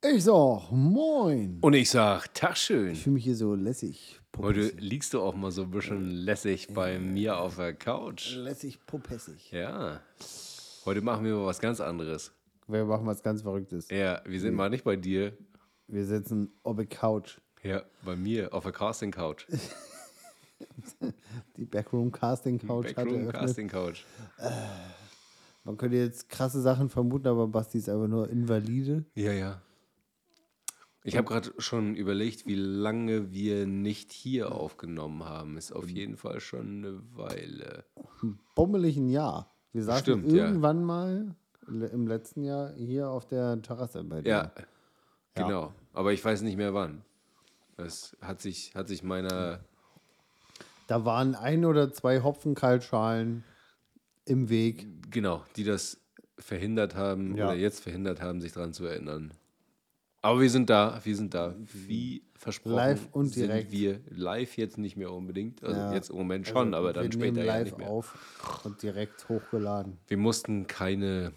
Ich sag moin. Und ich sag, Tag schön. Ich fühle mich hier so lässig. Heute liegst du auch mal so ein bisschen lässig bei mir auf der Couch. Lässig puppessig. Ja. Heute machen wir mal was ganz anderes. Wir machen was ganz Verrücktes. Ja, wir sind mal nicht bei dir. Wir sitzen auf der Couch. Ja, bei mir auf der Casting Couch. Die Backroom Casting Couch hat Backroom. Casting Couch. Man könnte jetzt krasse Sachen vermuten, aber Basti ist einfach nur invalide. Ja, ja. Ich habe gerade schon überlegt, wie lange wir nicht hier aufgenommen haben. Ist auf jeden Fall schon eine Weile. Bummeligen Jahr. Wir saßen Stimmt, ja. irgendwann mal le- im letzten Jahr hier auf der Terrasse bei dir. Ja, genau. Aber ich weiß nicht mehr wann. Das hat sich, hat sich meiner. Da waren ein oder zwei Hopfenkaltschalen im Weg. Genau, die das verhindert haben Ja. oder jetzt verhindert haben, sich daran zu erinnern. Aber wir sind da, wir sind da. Wie versprochen. Live und sind direkt. wir live jetzt nicht mehr unbedingt. Also Ja. jetzt im Moment schon, aber dann wir später nehmen ja live nicht mehr. auf und direkt hochgeladen. Wir mussten keine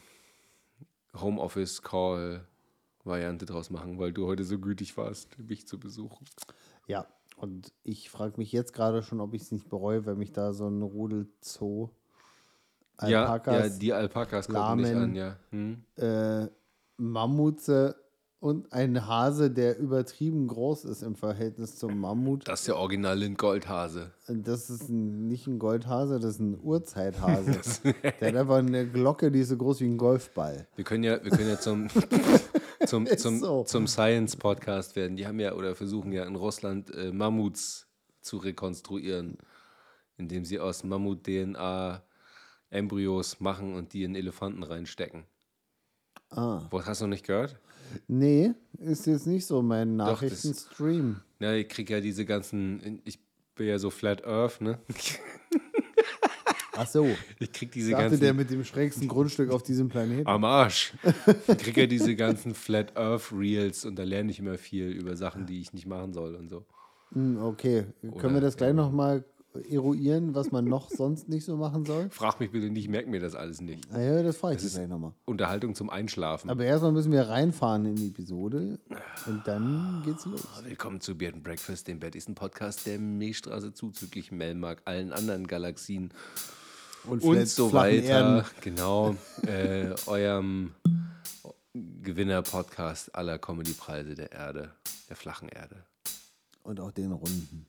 Homeoffice-Call-Variante draus machen, weil du heute so gütig warst, mich zu besuchen. Ja, und ich frage mich jetzt gerade schon, ob ich es nicht bereue, wenn mich da so ein Rudel Zoo Ja, ja, Alpakas, die Alpakas kommen nicht Lahmen. an, ja. Hm? äh, Mammutze und ein Hase, der übertrieben groß ist im Verhältnis zum Mammut. Das ist der Original Lind-Goldhase. Das ist ein, nicht ein Goldhase, das ist ein Urzeithase. der hat einfach eine Glocke, die ist so groß wie ein Golfball. Wir können ja, wir können ja zum, zum, zum, so. zum Science-Podcast werden. Die haben ja oder versuchen ja in Russland äh, Mammuts zu rekonstruieren, indem sie aus Mammut-DNA Embryos machen und die in Elefanten reinstecken. Ah. Was hast du noch nicht gehört? Nee, ist jetzt nicht so mein Nachrichtenstream. Ja, ich krieg ja diese ganzen, ich bin ja so Flat Earth, ne? Ach so, Ich krieg diese dachte ganzen der mit dem schrägsten Grundstück auf diesem Planeten. Am Arsch. Ich krieg ja diese ganzen Flat Earth Reels und da lerne ich immer viel über Sachen, die ich nicht machen soll und so. Hm, Okay, können wir das gleich nochmal eruieren, was man noch sonst nicht so machen soll? Frag mich bitte nicht, merk mir das alles nicht. Ah ja, das frage ich dich gleich nochmal. Unterhaltung zum Einschlafen. Aber erstmal müssen wir reinfahren in die Episode und dann geht's los. Willkommen zu Beard and Breakfast, dem bettigsten Podcast der Milchstraße zuzüglich Melmark, allen anderen Galaxien und vielleicht so weiter. Erden. Genau, äh, eurem Gewinner-Podcast aller Comedy-Preise der Erde, der flachen Erde. Und auch den Runden.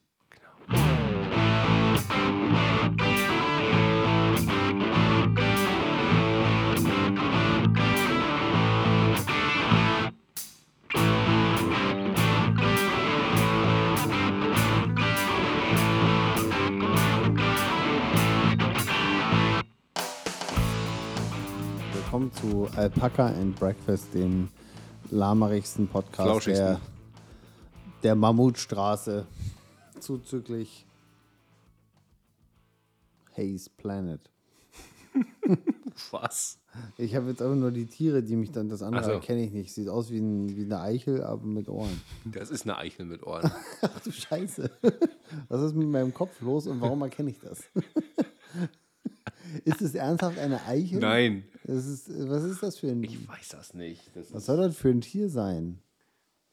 Willkommen zu Alpaca and Breakfast, dem lahmarigsten Podcast der, der Mammutstraße, zuzüglich Haze Planet. Was? Ich habe jetzt einfach nur die Tiere, die mich dann, das andere so. kenne ich nicht. Sieht aus wie, ein, wie eine Eichel, aber mit Ohren. Das ist eine Eichel mit Ohren. Ach du Scheiße. Was ist mit meinem Kopf los und warum erkenne ich das? ist es ernsthaft eine Eichel? Nein, ist, was ist das für ein ich weiß das nicht. Das Was soll das für ein Tier sein?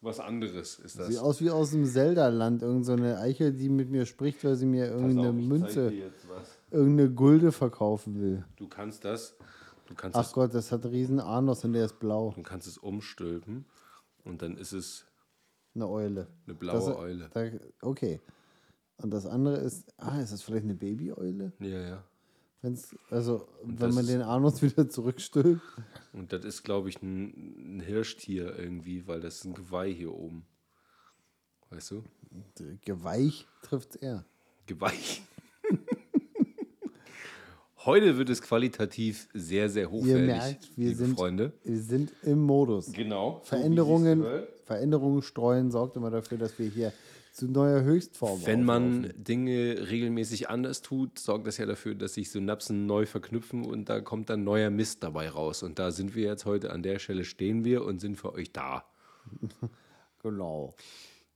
Was anderes ist das. Sieht aus wie aus dem Zelda-Land. Irgend so eine Eichel, die mit mir spricht, weil sie mir irgendeine Münze, jetzt was. irgendeine Gulde verkaufen will. Du kannst das, du kannst Ach das, Gott, das hat riesen Anus und der ist blau. du kannst es umstülpen und dann ist es Eine Eule. eine blaue Das- Eule. Da, okay. Und das andere ist, ah, ist das vielleicht eine Babyeule? Ja, ja. Wenn's, also, wenn das man den Anus wieder zurückstülpt. Und das ist, glaube ich, ein, ein Hirschtier irgendwie, weil das ist ein Geweih hier oben. Weißt du? Geweich trifft er. Geweih. Heute wird es qualitativ sehr, sehr hochwertig, merkt, wir liebe sind- Freunde. Wir sind im Modus. Genau. Veränderungen, Veränderungen streuen sorgt immer dafür, dass wir hier zu neuer Höchstform Wenn man auflaufen. Dinge regelmäßig anders tut, sorgt das ja dafür, dass sich Synapsen neu verknüpfen und da kommt dann neuer Mist dabei raus. Und da sind wir jetzt heute, an der Stelle stehen wir und sind für euch da. Genau.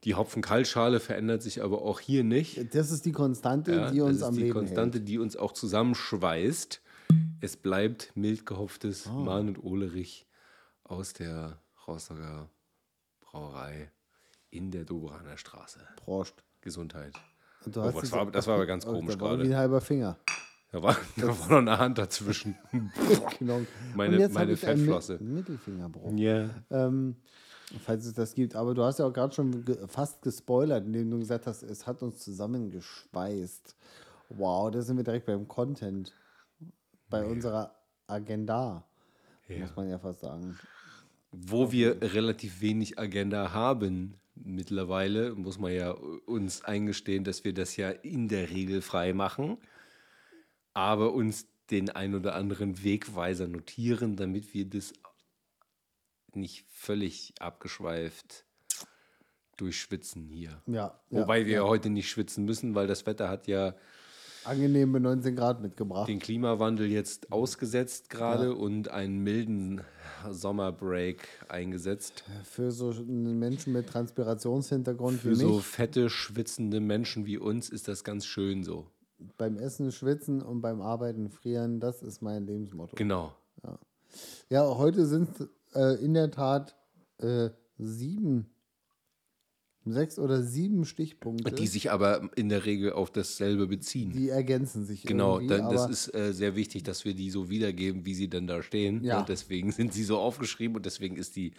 Die Hopfenkaltschale verändert sich aber auch hier nicht. Das ist die Konstante, Ja, die uns das am ist die Leben Konstante, die uns auch zusammenschweißt. Es bleibt mild gehopftes Ah. Mahn und Olerich aus der Rostocker Brauerei in der Doberaner Straße. Prost. Gesundheit. Und du Oh, hast das war- das war aber ganz Oh, komisch da war gerade. Wie ein halber Finger. Da war, da war noch eine Hand dazwischen. Genau. Meine- Und jetzt meine einen Fettflosse. Mittelfingerbruch. Ja. Ähm, falls es das gibt. Aber du hast ja auch gerade schon ge fast gespoilert, indem du gesagt hast, es hat uns zusammengeschweißt. Wow, da sind wir direkt beim Content. Bei unserer Agenda, muss man ja fast sagen. Wo wir relativ wenig Agenda haben mittlerweile, muss man ja uns eingestehen, dass wir das ja in der Regel frei machen, aber uns den ein oder anderen Wegweiser notieren, damit wir das nicht völlig abgeschweift durchschwitzen hier. Ja, Wobei ja, wir ja heute nicht schwitzen müssen, weil das Wetter hat ja angenehme 19 Grad mitgebracht. den Klimawandel jetzt ausgesetzt gerade und einen milden Sommerbreak eingesetzt. Für so einen Menschen mit Transpirationshintergrund Für wie so mich, fette, schwitzende Menschen wie uns ist das ganz schön so. beim Essen schwitzen und beim Arbeiten frieren, das ist mein Lebensmotto. Genau. Ja, heute sind äh, in der Tat äh, sieben, sechs oder sieben Stichpunkte. Die sich aber in der Regel auf dasselbe beziehen. Die ergänzen sich genau, dann, das ist äh, sehr wichtig, dass wir die so wiedergeben, wie sie dann da stehen. Ja. Und deswegen sind sie so aufgeschrieben und deswegen ist die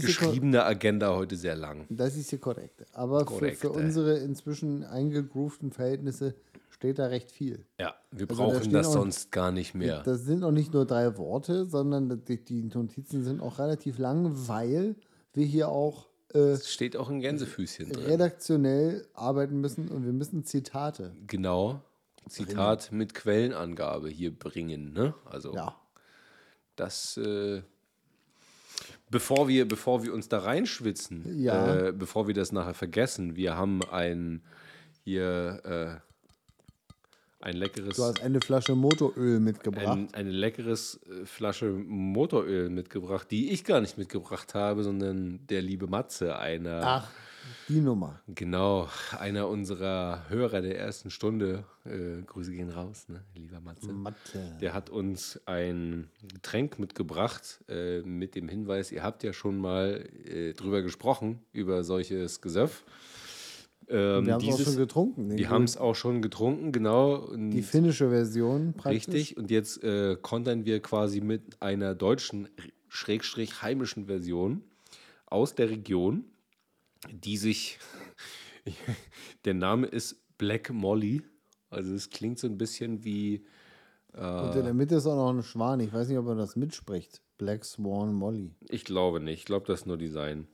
geschriebene Agenda heute sehr lang. das ist hier korrekt. Aber Korrekt, für, für unsere inzwischen eingegroovten Verhältnisse steht da recht viel. Ja, wir Also da brauchen stehen das auch- sonst gar nicht mehr. Das sind auch nicht nur drei Worte, sondern die, die Notizen sind auch relativ lang, weil wir hier auch äh, steht auch ein Gänsefüßchen drin. redaktionell arbeiten müssen und wir müssen Zitate. Genau. Zitat mit Quellenangabe hier bringen. Ne? Also Ja. das, äh, bevor, wir, bevor wir uns da reinschwitzen, Ja. äh, bevor wir das nachher vergessen, wir haben ein hier äh, ein leckeres, Du hast eine Flasche Motoröl mitgebracht. ein, eine leckeres äh, Flasche Motoröl mitgebracht, die ich gar nicht mitgebracht habe, sondern der liebe Matze, einer Ach, die Nummer. Genau, einer unserer Hörer der ersten Stunde, äh, Grüße gehen raus, ne, lieber Matze. Mathe. Der hat uns ein Getränk mitgebracht äh, mit dem Hinweis, ihr habt ja schon mal äh, drüber gesprochen, über solches Gesöff. Ähm, Wir haben es auch schon getrunken. Grün- haben es auch schon getrunken, genau. Und Die finnische Version praktisch. Richtig, und jetzt äh, kontern wir quasi mit einer deutschen, schrägstrich heimischen Version aus der Region, die sich, der Name ist Black Molly, also es klingt so ein bisschen wie, Und in der Mitte ist auch noch ein Schwan. Ich weiß nicht, ob man das mitspricht. Black Swan Molly. ich glaube nicht, ich glaube, das ist nur Design.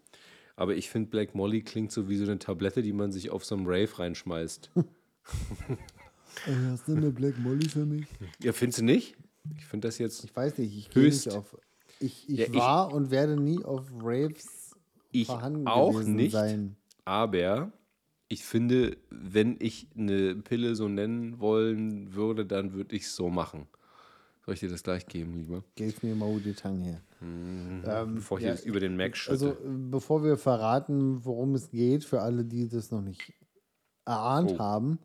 Aber ich finde, Black Molly klingt so wie so eine Tablette, die man sich auf so einem Rave reinschmeißt. hast du eine Black Molly für mich? ja, findest du nicht? Ich finde das jetzt, Ich weiß nicht. Ich gehe Höchst. nicht auf. Ich, ich Ja, ich- war und werde nie auf Raves ich vorhanden auch gewesen nicht. sein. Aber ich finde, wenn ich eine Pille so nennen wollen würde, dann würde ich es so machen. Soll ich dir das gleich geben, lieber? Geht's mir mal die Tang her. Ähm, Bevor ich ja, über den Mac schütte. Also, äh, bevor wir verraten, worum es geht, für alle, die das noch nicht erahnt Oh. haben,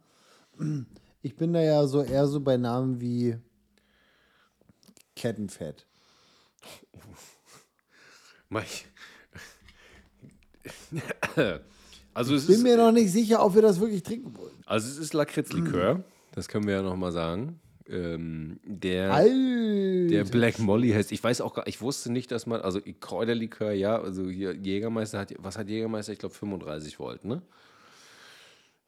ich bin da ja so eher so bei Namen wie Kettenfett. Ich- also, es Bin ist, mir noch nicht sicher, ob wir das wirklich trinken wollen. also es ist Lakritzlikör, das können wir ja nochmal sagen. Ähm, der, Alter. der Black Molly heißt, ich weiß auch gar, ich wusste nicht, dass man, also Kräuterlikör, ja, also hier Jägermeister hat, was hat Jägermeister? Ich glaube 35 Volt, ne?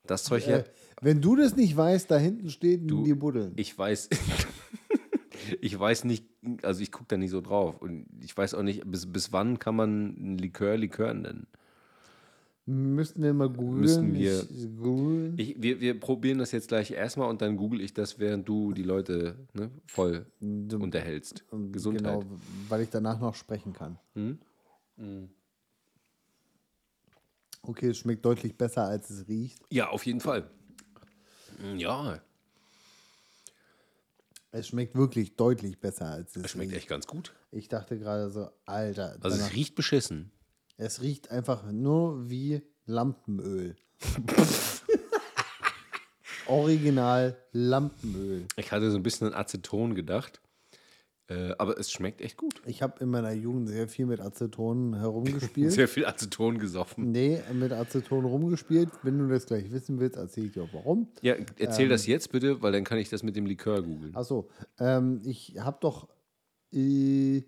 Das Zeug hier, Äh, wenn du das nicht weißt, da hinten steht Du- die Buddeln. Ich weiß, ich weiß nicht, also ich gucke da nicht so drauf. Und ich weiß auch nicht, bis, bis wann kann man ein Likör Likör nennen. Müssten wir mal googeln. Müssten wir- Ich- googeln. Ich, wir, wir probieren das jetzt gleich erstmal und dann google ich das, während du die Leute ne, voll Du- unterhältst. Gesundheit. Genau, weil ich danach noch sprechen kann. Hm? Okay, es schmeckt deutlich besser, als es riecht. Ja, auf jeden Fall. Ja, Es schmeckt wirklich deutlich besser, als es das schmeckt riecht. echt ganz gut. Ich dachte gerade so, Alter, Also es riecht beschissen. Es riecht einfach nur wie Lampenöl. Original Lampenöl. Ich hatte so ein bisschen an Aceton gedacht. Äh, aber es schmeckt echt gut. Ich habe in meiner Jugend sehr viel mit Aceton herumgespielt. Sehr viel Aceton gesoffen. nee, mit Aceton rumgespielt. Wenn du das gleich wissen willst, erzähle ich dir auch warum. Ja, Ähm. erzähl das jetzt bitte, weil dann kann ich das mit dem Likör googeln. Achso, ähm, ich habe doch äh,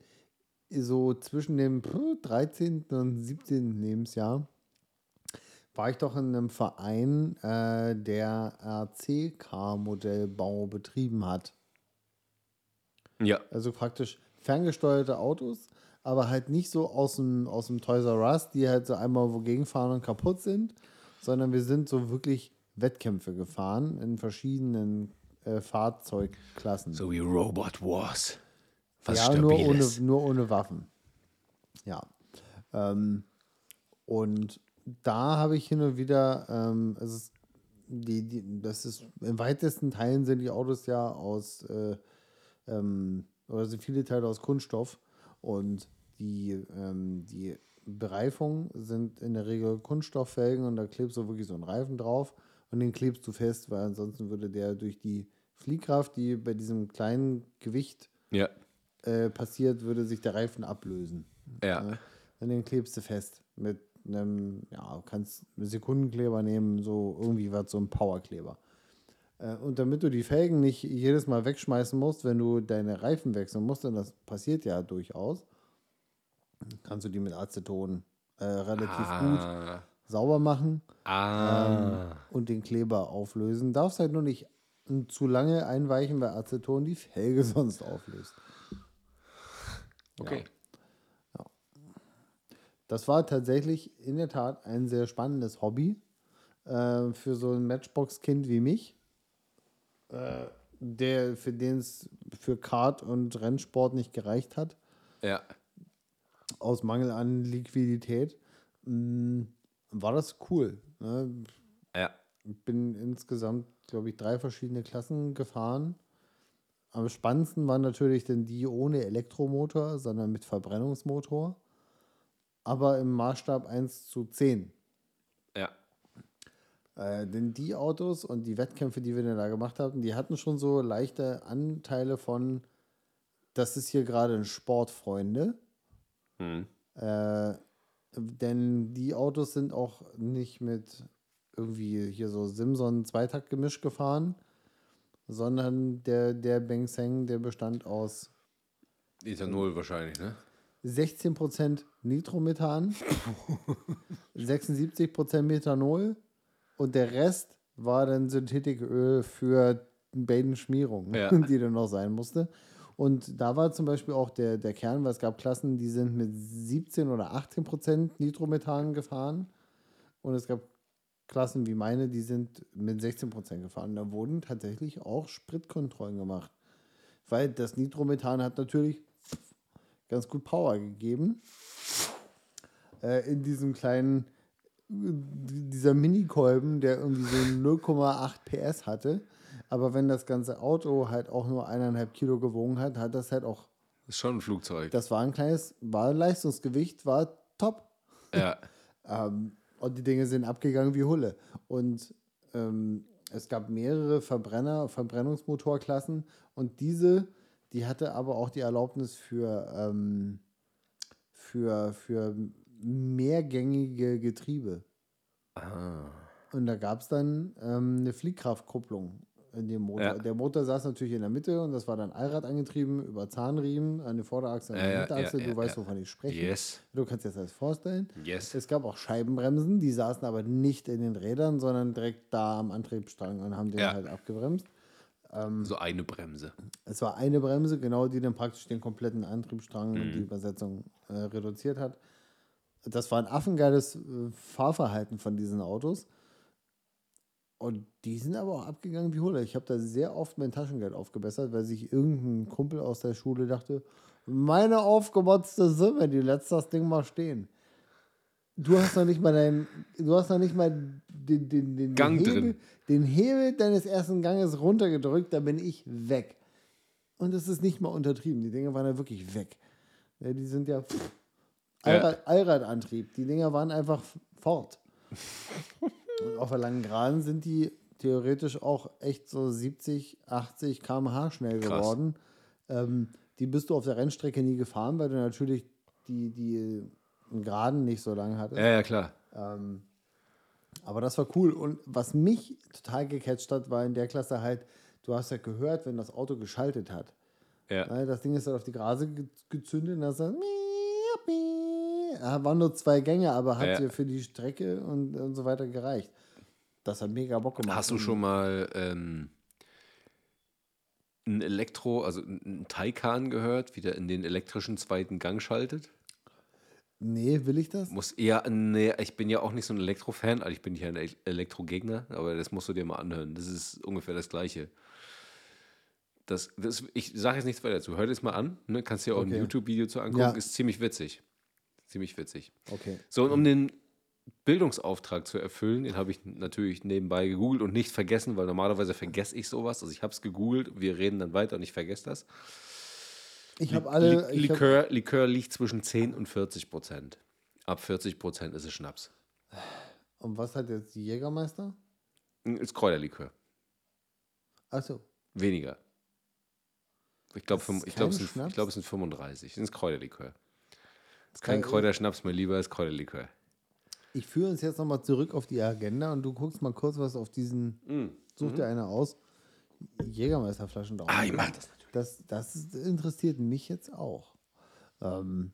so zwischen dem puh, 13. und 17. Lebensjahr war ich doch in einem Verein, äh, der RC-Car-Modellbau betrieben hat. Ja, Also praktisch ferngesteuerte Autos, aber halt nicht so aus dem, aus dem Toys R Us, die halt so einmal wogegen fahren und kaputt sind, sondern wir sind so wirklich Wettkämpfe gefahren in verschiedenen äh, Fahrzeugklassen. so wie Robot Wars. Was ja, nur ohne, nur ohne Waffen. Ja. Ähm, und da habe ich hin und wieder, ähm, es ist, die, die, das ist, in weitesten Teilen sind die Autos ja aus, äh, ähm, oder sind viele Teile aus Kunststoff und die, ähm, die Bereifung sind in der Regel Kunststofffelgen und da klebst du wirklich so einen Reifen drauf und den klebst du fest, weil ansonsten würde der durch die Fliehkraft, die bei diesem kleinen Gewicht Ja, äh, passiert, würde sich der Reifen ablösen. ja. Ne? Und den klebst du fest mit einem, ja, kannst einen Sekundenkleber nehmen, so irgendwie was, so ein Powerkleber. Äh, und damit du die Felgen nicht jedes Mal wegschmeißen musst, wenn du deine Reifen wechseln musst, und das passiert ja durchaus, kannst du die mit Aceton äh, relativ gut Ah, sauber machen ah. und den Kleber auflösen. Darfst halt nur nicht zu lange einweichen, weil Aceton die Felge sonst auflöst. Okay. Das war tatsächlich in der Tat ein sehr spannendes Hobby äh, für so ein Matchbox-Kind wie mich, äh, der für den es für Kart und Rennsport nicht gereicht hat, Ja, aus Mangel an Liquidität. Mm, war das cool. Ne? ja. Ich bin insgesamt, glaube ich, drei verschiedene Klassen gefahren. Am spannendsten waren natürlich dann die ohne Elektromotor, sondern mit Verbrennungsmotor. Aber im Maßstab 1 zu 10. Ja, Äh, denn die Autos und die Wettkämpfe, die wir denn da gemacht hatten, die hatten schon so leichte Anteile von, das ist hier gerade ein Sport, Freunde. hm. Äh, denn die Autos sind auch nicht mit irgendwie hier so Simson Zweitaktgemisch gefahren, sondern der, der Bengseng, der bestand aus Ethanol wahrscheinlich, ne? 16% Nitromethan, 76% Methanol und der Rest war dann Synthetiköl für Badenschmierung, Ja. die dann noch sein musste. Und da war zum Beispiel auch der, der Kern, weil es gab Klassen, die sind mit 17 oder 18% Nitromethan gefahren. Und es gab Klassen wie meine, die sind mit 16% gefahren. Da wurden tatsächlich auch Spritkontrollen gemacht. Weil das Nitromethan hat natürlich ganz gut Power gegeben. Äh, in diesem kleinen, dieser Minikolben, der irgendwie so 0,8 PS hatte. Aber wenn das ganze Auto halt auch nur eineinhalb Kilo gewogen hat, hat das halt auch, Ist schon ein Flugzeug. das war ein kleines, war Leistungsgewicht, war top. ja, Ähm, und die Dinge sind abgegangen wie Hulle. Und ähm, es gab mehrere Verbrenner, Verbrennungsmotorklassen und diese, die hatte aber auch die Erlaubnis für, ähm, für, für mehrgängige Getriebe. ah. Und da gab es dann ähm, eine Fliehkraftkupplung in dem Motor. Ja. Der Motor saß natürlich in der Mitte und das war dann Allrad angetrieben über Zahnriemen an der Vorderachse und Ja, der ja, Hinterachse. ja, du weißt, ja. wovon ich spreche. Yes. Du kannst dir das alles vorstellen. Yes. Es gab auch Scheibenbremsen, die saßen aber nicht in den Rädern, sondern direkt da am Antriebsstrang und haben den halt abgebremst. So eine Bremse. Es war eine Bremse, genau, die dann praktisch den kompletten Antriebsstrang und Mhm. die Übersetzung äh, reduziert hat. Das war ein affengeiles äh, Fahrverhalten von diesen Autos. Und die sind aber auch abgegangen wie Hulle. Ich habe da sehr oft mein Taschengeld aufgebessert, weil sich irgendein Kumpel aus der Schule dachte, meine aufgemotzte Summe, die lässt das Ding mal stehen. Du hast noch nicht mal dein, du hast noch nicht mal den, den, den, Gang den, Hebel, drin. den Hebel deines ersten Ganges runtergedrückt, da bin ich weg. Und das ist nicht mal untertrieben. Die Dinger waren ja wirklich weg. Ja, die sind ja pff, Ja. Allrad, Allradantrieb. Die Dinger waren einfach fort. Und auf der langen Geraden sind die theoretisch auch echt so 70, 80 km/h schnell Krass. geworden. Ähm, die bist du auf der Rennstrecke nie gefahren, weil du natürlich die, die Geraden nicht so lang hattest. Ja, ja, klar. Ähm, aber das war cool. Und was mich total gecatcht hat, war in der Klasse halt, du hast ja gehört, wenn das Auto geschaltet hat. Ja. Ne, Das Ding ist halt auf die Grase ge- gezündet und dann. miep, miep. Ja, waren nur zwei Gänge, aber hat Ja. dir für die Strecke und, und so weiter gereicht. Das hat mega Bock gemacht. Hast du schon mal ähm, ein Elektro, also ein Taycan gehört, wie der in den elektrischen zweiten Gang schaltet? Nee, will ich das? Muss eher, nee, ich bin ja auch nicht so ein Elektro-Fan, also ich bin ja ein El- Elektro-Gegner, aber das musst du dir mal anhören. Das ist ungefähr das Gleiche. Das, das, ich sage jetzt nichts weiter dazu. Hör das mal an, ne? kannst dir auch ein Okay. YouTube-Video zu angucken, Ja. ist ziemlich witzig. Ziemlich witzig. Okay. So, und um den Bildungsauftrag zu erfüllen, den habe ich natürlich nebenbei gegoogelt und nicht vergessen, weil normalerweise vergesse ich sowas. Also ich habe es gegoogelt, wir reden dann weiter und ich vergesse das. Ich habe alle. Li Ich hab, Likör, Likör liegt zwischen 10 und 40 Prozent. Ab 40 Prozent ist es Schnaps. und was hat jetzt die Jägermeister? Ist Kräuterlikör. Achso. Weniger. Ich glaube, glaub, es, sind- ich glaub, es sind 35. Das ist Kräuterlikör. Ist kein Geil. Kräuterschnaps mehr, lieber ist Kräuterlikör. Ich führe uns jetzt nochmal zurück auf die Agenda und du guckst mal kurz, was auf diesen. Such dir eine aus. Jägermeisterflaschen drauf. Mm. Ah, ich mach das natürlich. Das, das interessiert mich jetzt auch. Ähm,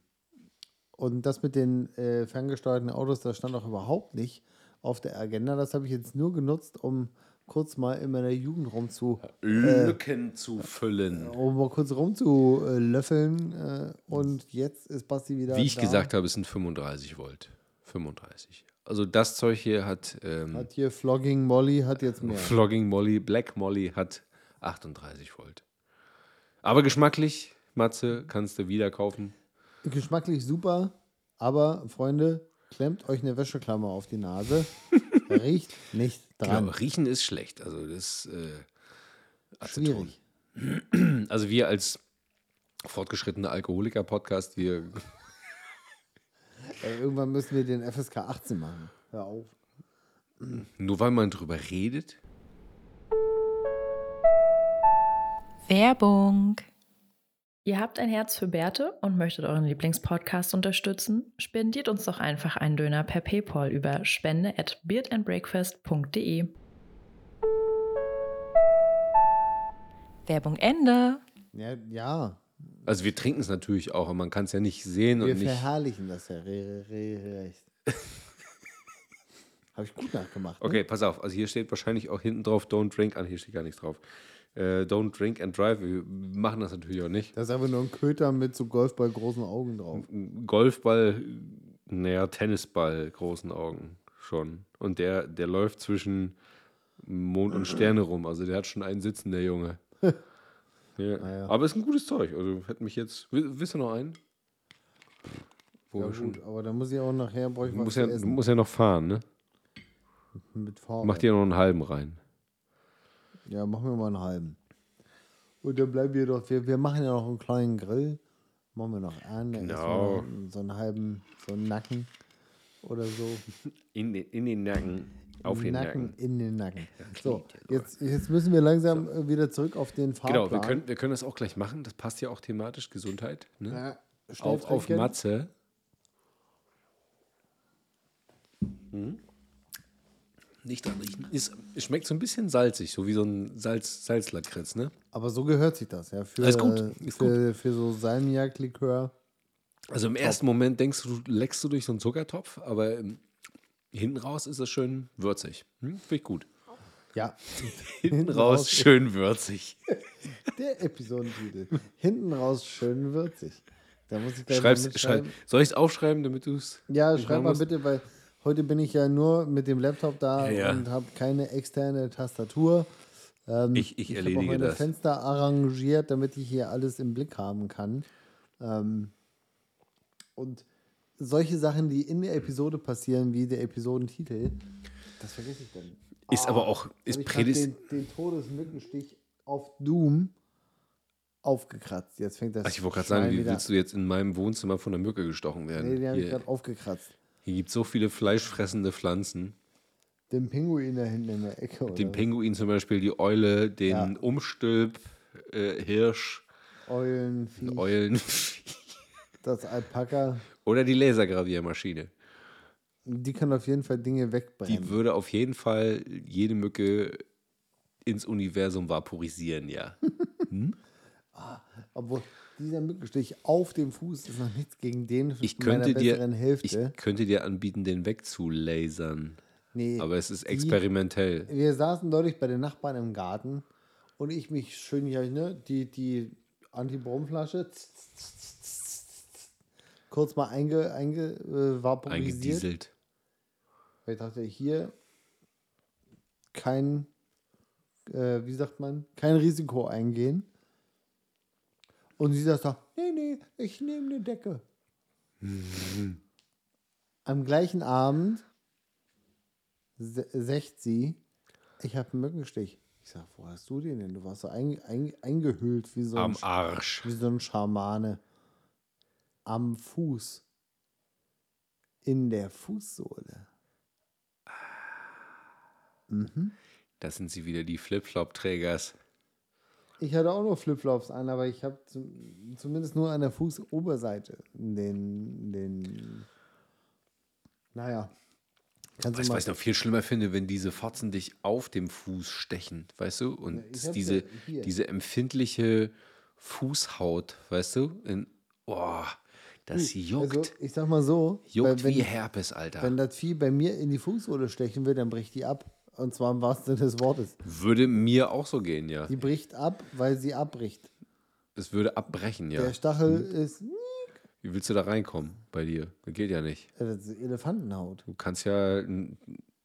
und das mit den äh, ferngesteuerten Autos, das stand auch überhaupt nicht auf der Agenda. Das habe ich jetzt nur genutzt, um kurz mal in meiner Jugend rum zu, Lücken zu füllen. um mal kurz rumzulöffeln. Äh, und jetzt ist Basti wieder. Wie ich da. gesagt habe, es sind 35 Volt. 35. Also das Zeug hier hat ähm, Hat hier Flogging Molly, hat jetzt mehr. Flogging Molly, Black Molly hat 38 Volt. Aber geschmacklich, Matze, kannst du wieder kaufen. Geschmacklich super, aber Freunde, klemmt euch eine Wäscheklammer auf die Nase. Riecht nicht dran. Genau, riechen ist schlecht. Also das äh, Aceton. Schwierig. Also wir als fortgeschrittene Alkoholiker-Podcast, wir Ey, irgendwann müssen wir den FSK 18 machen. Hör auf. nur weil man drüber redet. Werbung. Ihr habt ein Herz für Bärte und möchtet euren Lieblingspodcast unterstützen? Spendiert uns doch einfach einen Döner per PayPal über spende at beardandbreakfast.de. Werbung Ende. Ja, ja. Also wir trinken es natürlich auch, aber man kann es ja nicht sehen wir und nicht. verherrlichen das ja. Re, re, re, recht. Habe ich gut nachgemacht. Ne? Okay, pass auf. Also hier steht wahrscheinlich auch hinten drauf, don't drink. Ah, hier steht gar nichts drauf. Äh, don't drink and drive. Wir machen das natürlich auch nicht. Das ist einfach nur ein Köter mit so Golfball großen Augen drauf. Golfball, naja, Tennisball, großen Augen schon. Und der, der läuft zwischen Mond und Sterne rum. Also der hat schon einen Sitzen, der Junge. ja. Naja. Aber ist ein gutes Zeug. Also hätte mich jetzt. Wi- Wisst ihr noch einen? Wo Ja, wir schon, gut, aber dann muss ich auch nachher brauche ich du musst ja, du musst ja noch fahren, ne? mit Fahrrad. Mach dir noch einen halben rein. Ja, machen wir mal einen halben. Und dann bleiben wir doch, wir, wir machen ja noch einen kleinen Grill. Machen wir noch an. wir Genau. So einen halben, so einen Nacken oder so. In den, in den Nacken. Auf den Nacken. in den Nacken. So, jetzt, jetzt müssen wir langsam äh, wieder zurück auf den Fahrplan. Genau, wir können, wir können das auch gleich machen. Das passt ja auch thematisch. Gesundheit. Ne? Ja, auf, auf. Matze. Hm? Nicht dran riechen. Ist, es schmeckt so ein bisschen salzig, so wie so ein Salz, Salzlakritz, ne? Aber so gehört sich das, ja. Für, Alles gut, ist für, für so Salmiak-Likör. Also im ersten Moment denkst du, du leckst du durch so einen Zuckertopf, aber ähm, hinten raus ist es schön würzig. Hm? Finde ich gut. Ja, Hinten raus schön würzig. der Episodentitel. Hinten raus schön würzig. Da muss ich gleich Schreib's, schreib, soll ich es aufschreiben, damit du es. Ja, schreib mal musst? bitte, weil heute bin ich ja nur mit dem Laptop da Ja, und habe keine externe Tastatur. Ähm, Ich- ich hab erledige auch meine das. Fenster arrangiert, damit ich hier alles im Blick haben kann. Ähm, und solche Sachen, die in der Episode passieren, wie der Episodentitel, das vergesse ich dann. Ist aber auch ist ich grad prädis den, den Todesmückenstich auf Doom aufgekratzt. Jetzt fängt das Ach, ich wollte gerade sagen, wie willst du jetzt in meinem Wohnzimmer von der Mücke gestochen werden? Nee, den habe ich gerade aufgekratzt. Hier gibt es so viele fleischfressende Pflanzen. Den Pinguin da hinten in der Ecke. Oder Den? Pinguin zum Beispiel, die Eule, den Ja. Umstülp, äh, Hirsch, Eulenvieh, Eulen das Alpaka, oder die Lasergraviermaschine. die kann auf jeden Fall Dinge wegbrennen. Die würde auf jeden Fall jede Mücke ins Universum vaporisieren, ja. Obwohl dieser Mückenstich auf dem Fuß ist noch nichts gegen den Ich könnte, dir, besseren ich Hälfte. könnte dir anbieten, den wegzulasern. nee, Aber es ist die- experimentell. Wir saßen neulich bei den Nachbarn im Garten und ich mich schön hier, ne, die, die Anti-Brom-Flasche kurz mal einge, einge, äh. Eingedieselt. Weil ich dachte, hier kein, äh, wie sagt man, kein Risiko eingehen. Und sie sagt, nee, nee, ich nehme eine Decke. Am gleichen Abend secht sie, ich habe einen Mückenstich. Ich sag, wo hast du den denn? Du warst so ein, ein, eingehüllt wie so, ein, Am Arsch. wie so ein Schamane. Am Fuß. In der Fußsohle. Das sind sie wieder, die Flip-Flop-Trägers. Ich hatte auch nur Flipflops an, aber ich habe zum, zumindest nur an der Fußoberseite den, den, naja. Kannst Weißt du, was ich noch viel schlimmer finde, wenn diese Fotzen dich auf dem Fuß stechen, weißt du? Und diese, ja diese empfindliche Fußhaut, weißt du? In, oh, das juckt. also, ich sag mal so, juckt weil wenn, wie Herpes, Alter. wenn das Vieh bei mir in die Fußsohle stechen will, dann bricht die ab. Und zwar im wahrsten Sinne des Wortes. würde mir auch so gehen, ja. Die bricht ab, weil sie abbricht. Es würde abbrechen, ja. Der Stachel ist, Wie willst du da reinkommen bei dir? Das geht ja nicht. das ist Elefantenhaut. Du kannst ja, ein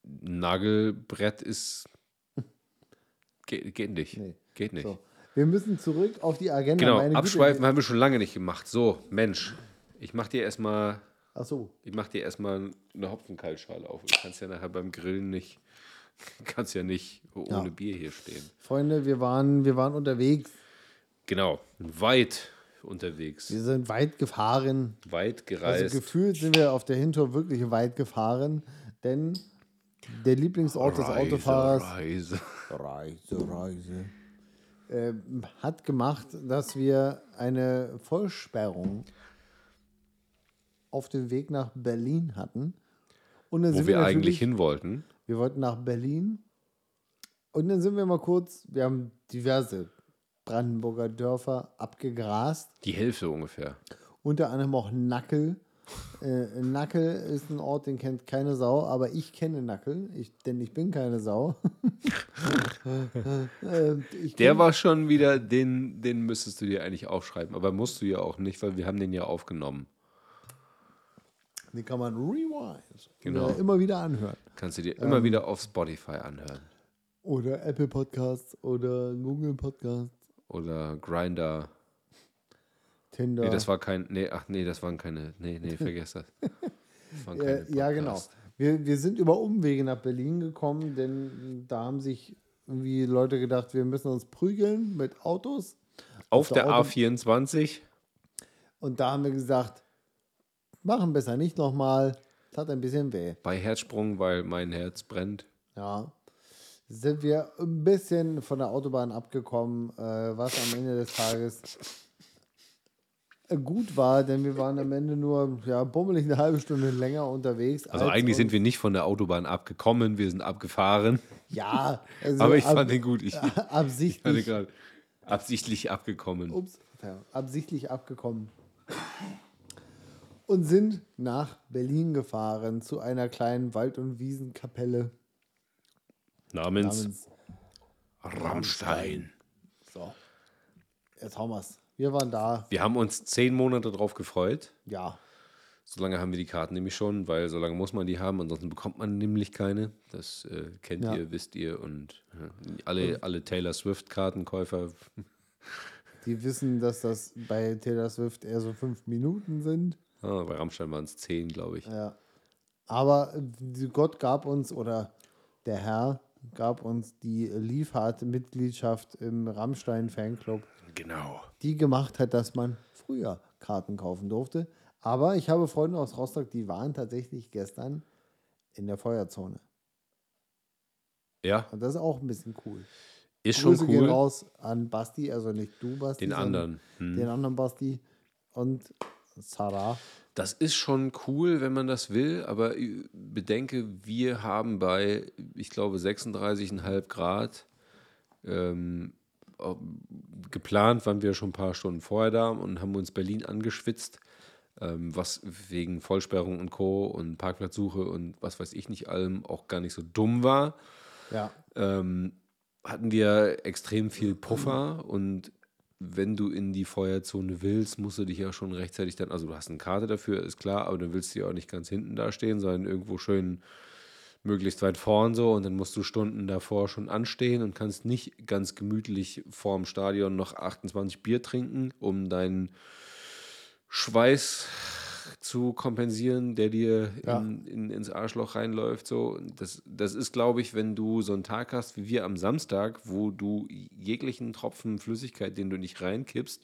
Nagelbrett ist, geht, geht nicht. Nee. Geht nicht. So. Wir müssen zurück auf die Agenda. Genau, Meine Güte. abschweifen haben wir schon lange nicht gemacht. So, Mensch, ich mach dir erstmal, Ach so. ich mach dir erstmal eine Hopfenkaltschale auf. Du kannst ja nachher beim Grillen nicht, kannst ja nicht ohne Ja. Bier hier stehen. Freunde, wir waren, wir waren unterwegs. Genau, weit unterwegs, Wir sind weit gefahren. weit Also gereist. gefühlt sind wir auf der Hintour wirklich weit gefahren, denn der Lieblingsort des Autofahrers, Reise. Reise, Reise, ähm, hat gemacht, dass wir eine Vollsperrung auf dem Weg nach Berlin hatten. Und Wo wir eigentlich hin wollten. Wir wollten nach Berlin und dann sind wir mal kurz, wir haben diverse Brandenburger Dörfer abgegrast. Die Hälfte ungefähr. Unter anderem auch Nackel. Äh, Nackel ist ein Ort, den kennt keine Sau, aber ich kenne Nackel, ich, denn ich bin keine Sau. äh, Der war schon wieder, den, den müsstest du dir eigentlich aufschreiben. Aber musst du ja auch nicht, weil wir haben den ja aufgenommen. Den kann man rewind. Genau. Immer wieder anhören. Kannst du dir Ähm. immer wieder auf Spotify anhören. Oder Apple Podcasts oder Google Podcasts, Oder Grinder. Tinder. Nee, das war kein. Nee, ach nee, das waren keine. Nee, nee, vergiss das. das waren Äh, ja, genau. Wir, wir sind über Umwege nach Berlin gekommen, denn da haben sich irgendwie Leute gedacht, wir müssen uns prügeln mit Autos. Auf der der Auto- A24. Und da haben wir gesagt, machen besser nicht nochmal. Tat ein bisschen weh. bei Herzsprung, weil mein Herz brennt. Ja. Sind wir ein bisschen von der Autobahn abgekommen, äh, was am Ende des Tages äh, gut war, denn wir waren am Ende nur ja, bummelig eine halbe Stunde länger unterwegs. Also als eigentlich sind wir nicht von der Autobahn abgekommen, wir sind abgefahren. Ja, also Aber ich ab- fand den gut. Ich absichtlich. gerade absichtlich abgekommen. ups, absichtlich abgekommen. Und sind nach Berlin gefahren zu einer kleinen Wald- und Wiesenkapelle Namens, namens. Rammstein. So, jetzt hauen wir's. Wir waren da, Wir haben uns zehn Monate drauf gefreut. ja. So lange haben wir die Karten nämlich schon, weil so lange muss man die haben, ansonsten bekommt man nämlich keine. Das äh, kennt Ja. ihr, wisst ihr. Und äh, alle, alle Taylor Swift-Kartenkäufer, Die wissen, dass das bei Taylor Swift eher so fünf Minuten sind. Ah, bei Rammstein waren es zehn, glaube ich. Ja. Aber äh, Gott gab uns, oder der Herr gab uns die Liefhard-Mitgliedschaft im Rammstein-Fanclub. Genau. die gemacht hat, dass man früher Karten kaufen durfte. Aber ich habe Freunde aus Rostock, die waren tatsächlich gestern in der Feuerzone. Ja, Und das ist auch ein bisschen cool. Ist schon Grüße gehen cool. raus an Basti, also nicht du, Basti. Den anderen. Hm. Den anderen Basti und Sarah. Das ist schon cool, wenn man das will, aber bedenke, wir haben bei, ich glaube, 36,5 Grad ähm, geplant, waren wir schon ein paar Stunden vorher da und haben uns Berlin angeschwitzt, ähm, was wegen Vollsperrung und Co. und Parkplatzsuche und was weiß ich nicht allem auch gar nicht so dumm war. Ja. ähm, hatten wir extrem viel Puffer und wenn du in die Feuerzone willst, musst du dich ja schon rechtzeitig dann, also du hast eine Karte dafür, ist klar, aber dann willst du ja auch nicht ganz hinten da stehen, sondern irgendwo schön möglichst weit vorn so und dann musst du Stunden davor schon anstehen und kannst nicht ganz gemütlich vorm Stadion noch 28 Bier trinken, um deinen Schweiß zu kompensieren, der dir Ja. in, in, ins Arschloch reinläuft. So. Das, das ist, glaube ich, wenn du so einen Tag hast wie wir am Samstag, wo du jeglichen Tropfen Flüssigkeit, den du nicht reinkippst,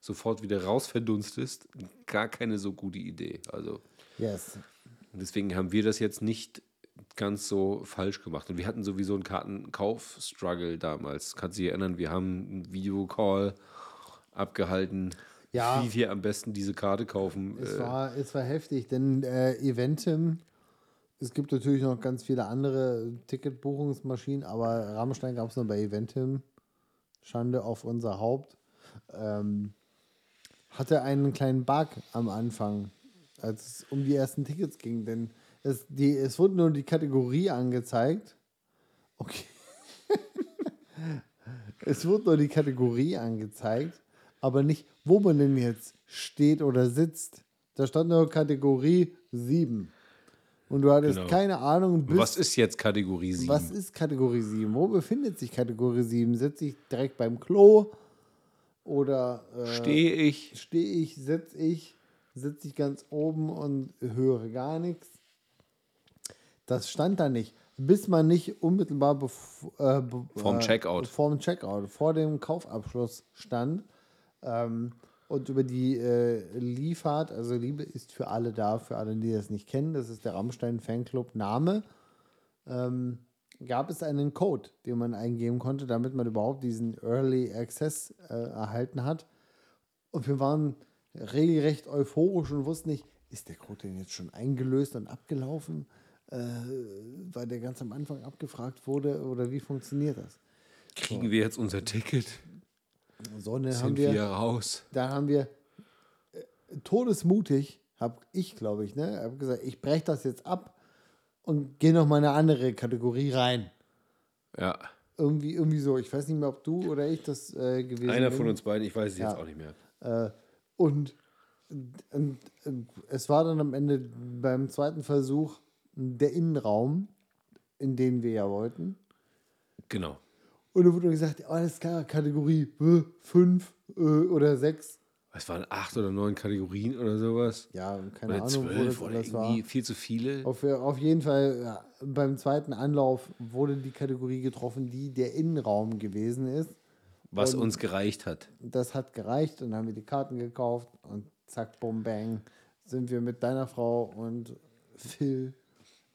sofort wieder rausverdunstest, gar keine so gute Idee. Also Yes. deswegen haben wir das jetzt nicht ganz so falsch gemacht. Und wir hatten sowieso einen Kartenkauf-Struggle damals. Kannst du dich erinnern, wir haben einen Videocall abgehalten, Ja. wie wir am besten diese Karte kaufen. Es Äh, war, es war heftig, denn äh, Eventim, es gibt natürlich noch ganz viele andere Ticketbuchungsmaschinen, aber Rammstein gab es nur bei Eventim. Schande auf unser Haupt. Ähm, hatte einen kleinen Bug am Anfang, als es um die ersten Tickets ging, denn es, die, es wurde nur die Kategorie angezeigt. Okay. es wurde nur die Kategorie angezeigt, aber nicht, wo man denn jetzt steht oder sitzt. Da stand nur Kategorie 7. Und du hattest Genau. keine Ahnung, was ist jetzt Kategorie 7? was ist Kategorie 7? Wo befindet sich Kategorie 7? Sitze ich direkt beim Klo? Oder äh, Stehe ich? stehe ich, sitze ich, sitze ich ganz oben und höre gar nichts? Das stand da nicht. Bis man nicht unmittelbar äh, Vorm äh, Checkout. vorm Checkout, vor dem Kaufabschluss stand ähm, und über die äh, Liefert, also Liebe ist für alle da, für alle, die das nicht kennen, das ist der Rammstein Fanclub Name, ähm, gab es einen Code, den man eingeben konnte, damit man überhaupt diesen Early Access äh, erhalten hat. Und wir waren regelrecht euphorisch und wussten nicht, ist der Code denn jetzt schon eingelöst und abgelaufen, äh, weil der ganz am Anfang abgefragt wurde oder wie funktioniert das? Kriegen wir jetzt unser Ticket? So, dann haben Sind wir, wir raus? da haben wir äh, todesmutig, habe ich, glaube ich, ne, habe gesagt, ich breche das jetzt ab und gehe noch mal eine andere Kategorie rein. Ja. Irgendwie, irgendwie so. Ich weiß nicht mehr, ob du oder ich das äh, gewesen Einer bin. von uns beiden, ich weiß es Ja. jetzt auch nicht mehr. Äh, und, und, und es war dann am Ende beim zweiten Versuch der Innenraum, in den wir ja wollten. Genau. Und dann wurde gesagt, oh, alles klar, Kategorie 5 äh, oder 6. Es waren acht oder neun Kategorien oder sowas. Ja, keine Oder Ahnung, das zwölf oder war. irgendwie viel zu viele. Auf, auf jeden Fall, ja, beim zweiten Anlauf wurde die Kategorie getroffen, die der Innenraum gewesen ist. was und- uns gereicht hat. Das hat gereicht und dann haben wir die Karten gekauft und zack, bum, bang, sind wir mit deiner Frau und Phil,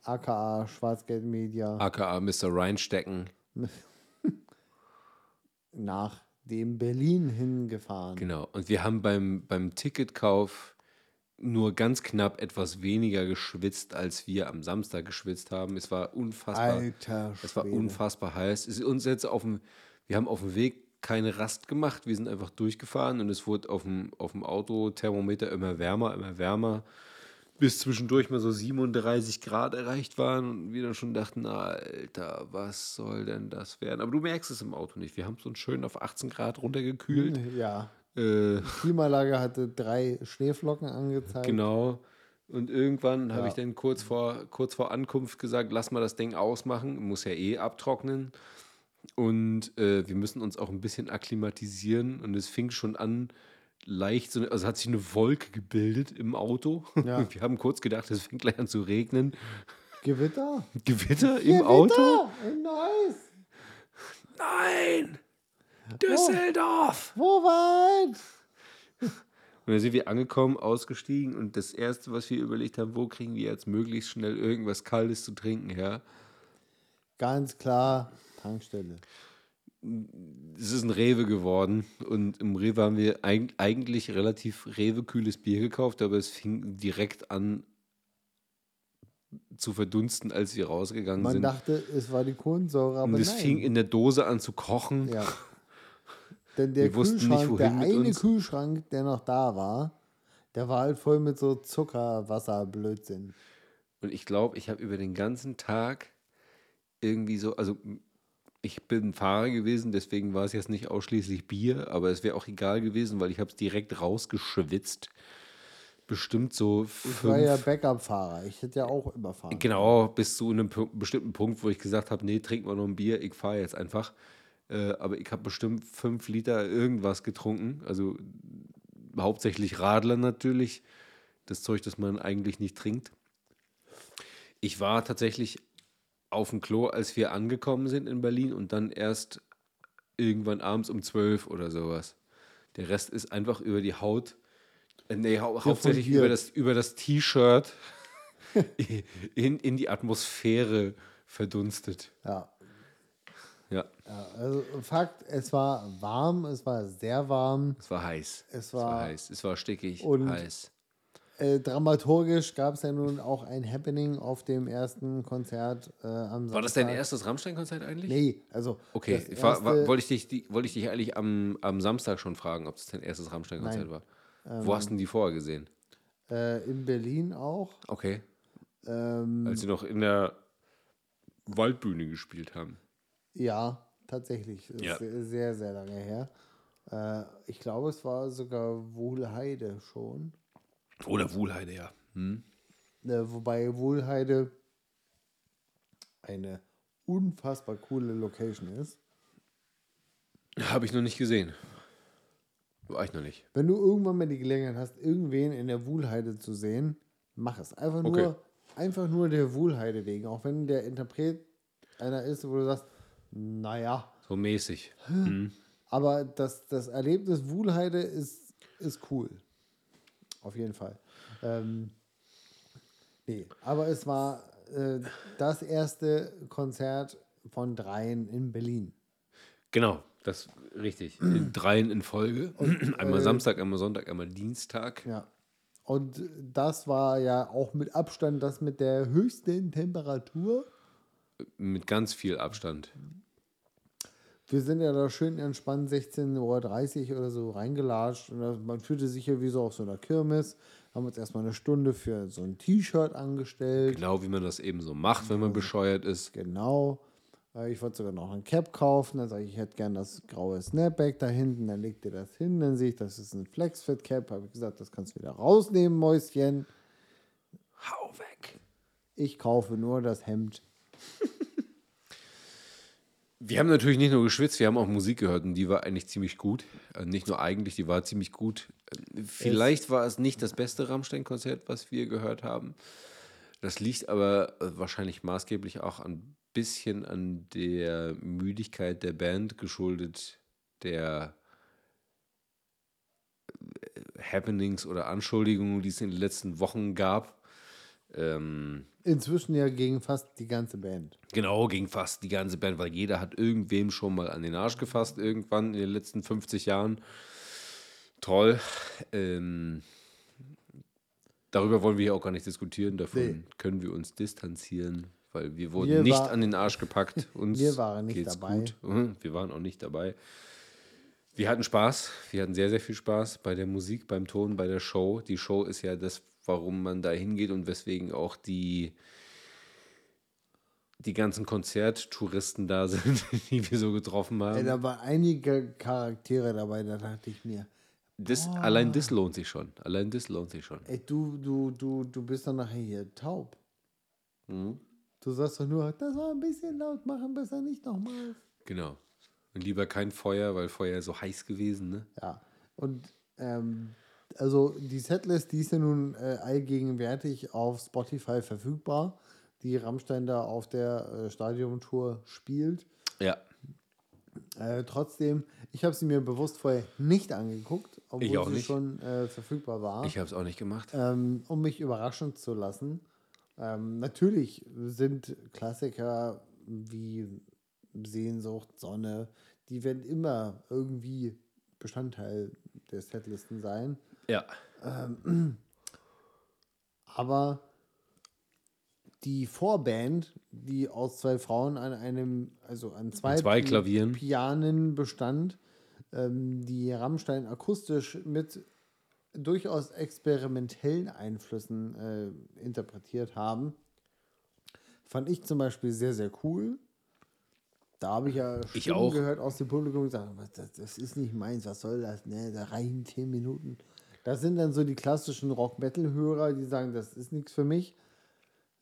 aka Schwarzgeld Media, AKA Mr. Reinstecken. nach dem Berlin hingefahren. Genau. Und wir haben beim, beim Ticketkauf nur ganz knapp etwas weniger geschwitzt, als wir am Samstag geschwitzt haben. Es war unfassbar. Alter Es war unfassbar heiß. Es ist uns jetzt auf dem, wir haben auf dem Weg keine Rast gemacht. Wir sind einfach durchgefahren und es wurde auf dem, auf dem Autothermometer immer wärmer, immer wärmer. Bis zwischendurch mal so 37 Grad erreicht waren und wir dann schon dachten, Alter, was soll denn das werden? Aber du merkst es im Auto nicht. Wir haben es uns schön auf 18 Grad runtergekühlt. Ja, Äh, Klimaanlage hatte drei Schneeflocken angezeigt. Genau. Und irgendwann habe Ja. ich dann kurz vor, kurz vor Ankunft gesagt, lass mal das Ding ausmachen, muss ja eh abtrocknen. Und äh, wir müssen uns auch ein bisschen akklimatisieren. Und es fing schon an, leicht, so, eine- also hat sich eine Wolke gebildet im Auto. Ja. Wir haben kurz gedacht, es fängt gleich an zu regnen. Gewitter? Gewitter im Gewitter! Auto? Nice! Nein! Düsseldorf! Wo weit? Und dann sind wir angekommen, ausgestiegen und das Erste, was wir überlegt haben, wo kriegen wir jetzt möglichst schnell irgendwas Kaltes zu trinken her? Ganz klar, Tankstelle. Es ist ein Rewe geworden und im Rewe haben wir eig eigentlich relativ Rewe-kühles Bier gekauft, aber es fing direkt an zu verdunsten, als wir rausgegangen Man sind. dachte, es war die Kohlensäure, aber und es nein. fing in der Dose an zu kochen. ja. Denn der Wir wussten nicht, Kühlschrank, der eine uns. Kühlschrank, der noch da war, der war halt voll mit so Zuckerwasser-Blödsinn. Und ich glaube, ich habe über den ganzen Tag irgendwie so, also ich bin Fahrer gewesen, deswegen war es jetzt nicht ausschließlich Bier, aber es wäre auch egal gewesen, weil ich habe es direkt rausgeschwitzt. Bestimmt so Ich fünf, war ja Backup-Fahrer. Ich hätte ja auch überfahren. Genau, bis zu einem bestimmten Punkt, wo ich gesagt habe, nee, trinken wir noch ein Bier, ich fahre jetzt einfach. Äh, aber ich habe bestimmt fünf Liter irgendwas getrunken. Also hauptsächlich Radler natürlich. Das Zeug, das man eigentlich nicht trinkt. Ich war tatsächlich auf dem Klo, als wir angekommen sind in Berlin und dann erst irgendwann abends um zwölf oder sowas. Der Rest ist einfach über die Haut, äh, nee, hau hauptsächlich über das, über das T-Shirt in, in die Atmosphäre verdunstet. Ja. Ja, ja. Also Fakt, es war warm, es war sehr warm. es war heiß. Es war- heiß. Es war stickig Und- heiß. Äh, dramaturgisch gab es ja nun auch ein Happening auf dem ersten Konzert äh, am Samstag. War das dein erstes Rammstein-Konzert eigentlich? Nee, also. Okay, wollte, ich dich, die, wollte ich dich eigentlich am, am Samstag schon fragen, ob das dein erstes Rammstein-Konzert war. Wo hast du denn die vorher gesehen? äh, in Berlin auch. Okay, Ähm, als sie noch in der Waldbühne gespielt haben. Ja, tatsächlich. Ist Ja. Sehr, sehr, sehr lange her. Äh, ich glaube, es war sogar Wohlheide schon. Oder Wuhlheide, ja. Hm? Äh, wobei Wohlheide eine unfassbar coole Location ist. Habe ich noch nicht gesehen. War ich noch nicht. Wenn du irgendwann mal die Gelegenheit hast, irgendwen in der Wohlheide zu sehen, mach es. Einfach nur, Okay. einfach nur der Wohlheide wegen. Auch wenn der Interpret einer ist, wo du sagst, naja, So mäßig. Aber das, das Erlebnis Wuhlheide ist, ist cool. Auf jeden Fall. Ähm, nee, aber es war äh, das erste Konzert von dreien in Berlin. Genau, das richtig. In dreien in Folge. einmal äh, Samstag, einmal Sonntag, einmal Dienstag. Ja. Und das war ja auch mit Abstand das mit der höchsten Temperatur. Mit ganz viel Abstand. Wir sind ja da schön entspannt 16.30 Uhr oder so reingelatscht. Und man fühlte sich ja wie so auf so einer Kirmes. Haben uns erstmal eine Stunde für so ein T-Shirt angestellt. Genau wie man das eben so macht, wenn man bescheuert ist. Genau. Äh, Ich wollte sogar noch ein Cap kaufen. Dann sage ich, ich hätte gern das graue Snapback da hinten. Dann legt ihr das hin. Dann sehe ich, das ist ein Flexfit Cap. Habe ich gesagt, das kannst du wieder rausnehmen, Mäuschen. Hau weg. Ich kaufe nur das Hemd. Wir haben natürlich nicht nur geschwitzt, wir haben auch Musik gehört und die war eigentlich ziemlich gut. Äh, nicht nur eigentlich, die war ziemlich gut. Äh, Vielleicht war es nicht das beste Rammstein-Konzert, was wir gehört haben. Das liegt aber äh, wahrscheinlich maßgeblich auch ein bisschen an der Müdigkeit der Band geschuldet, der Happenings oder Anschuldigungen, die es in den letzten Wochen gab. Ähm, Inzwischen ja gegen fast die ganze Band. Genau, ging fast die ganze Band, weil jeder hat irgendwem schon mal an den Arsch gefasst, irgendwann in den letzten 50 Jahren. Toll. Ähm, darüber wollen wir hier auch gar nicht diskutieren, davon Nee. können wir uns distanzieren, weil wir wurden Wir nicht war- an den Arsch gepackt. Uns Wir waren nicht geht's dabei. gut. Mhm, Wir waren auch nicht dabei. Wir hatten Spaß, wir hatten sehr, sehr viel Spaß bei der Musik, beim Ton, bei der Show. Die Show ist ja das, warum man da hingeht und weswegen auch die, die ganzen Konzerttouristen da sind, die wir so getroffen Ey, haben. da waren einige Charaktere dabei, da dachte ich mir, Das, Allein das lohnt sich schon. Allein das lohnt sich schon. ey, du, du, du, du bist doch nachher hier taub. Mhm. Du sagst doch nur, das war ein bisschen laut, machen besser nicht nochmal. Genau. Und lieber kein Feuer, weil Feuer so heiß gewesen, ne? Ja, und ähm, also die Setlist, die ist ja nun äh, allgegenwärtig auf Spotify verfügbar, die Rammstein da auf der äh, Stadiontour spielt. Ja. Äh, trotzdem, ich habe sie mir bewusst vorher nicht angeguckt, obwohl sie nicht. schon äh, verfügbar war, Ich habe es auch nicht gemacht. ähm, um mich überraschen zu lassen. Ähm, natürlich sind Klassiker wie Sehnsucht, Sonne, die werden immer irgendwie Bestandteil der Setlisten sein. Ja. Aber die Vorband, die aus zwei Frauen an einem, also an zwei, zwei Klavieren. Pianen bestand, ähm, die Rammstein akustisch mit durchaus experimentellen Einflüssen äh, interpretiert haben, fand ich zum Beispiel sehr, sehr cool. Da habe ich ja Ich auch. gehört aus dem Publikum gesagt, das, das ist nicht meins, was soll das? Ne, da reichen zehn Minuten. Das sind dann so die klassischen Rock-Metal-Hörer, die sagen, das ist nichts für mich.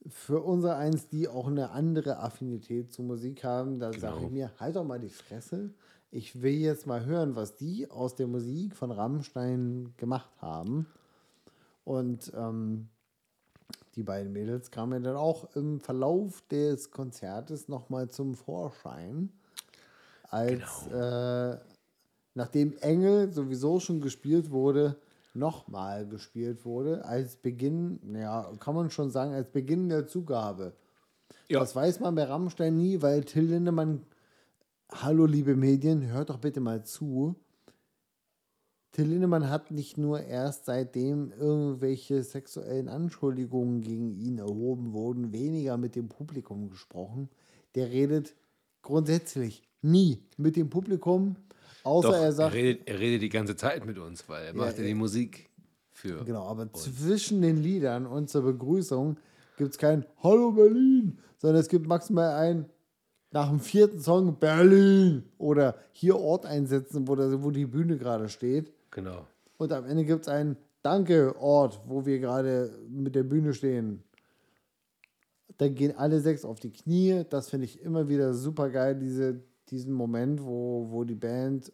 Für unser eins, die auch eine andere Affinität zu Musik haben, da sage ich mir, halt doch mal die Fresse. Ich will jetzt mal hören, was die aus der Musik von Rammstein gemacht haben. Und ähm, die beiden Mädels kamen ja dann auch im Verlauf des Konzertes nochmal zum Vorschein. Als äh, nachdem Engel sowieso schon gespielt wurde, nochmal gespielt wurde, als Beginn, ja, kann man schon sagen, als Beginn der Zugabe. Ja. Das weiß man bei Rammstein nie, weil Till Lindemann, hallo liebe Medien, hört doch bitte mal zu. Till Lindemann hat nicht nur erst seitdem irgendwelche sexuellen Anschuldigungen gegen ihn erhoben wurden, weniger mit dem Publikum gesprochen. Der redet grundsätzlich nie mit dem Publikum, außer Doch, er er, sagt, redet, er redet die ganze Zeit mit uns, weil er macht ja die Musik für. Genau, aber zwischen den Liedern und zur Begrüßung gibt es kein Hallo Berlin, sondern es gibt maximal ein nach dem vierten Song Berlin oder hier Ort einsetzen, wo, das, wo die Bühne gerade steht. Genau. Und am Ende gibt es ein Danke Ort, wo wir gerade mit der Bühne stehen. Dann gehen alle sechs auf die Knie. Das finde ich immer wieder super geil, diese, diesen Moment, wo, wo die Band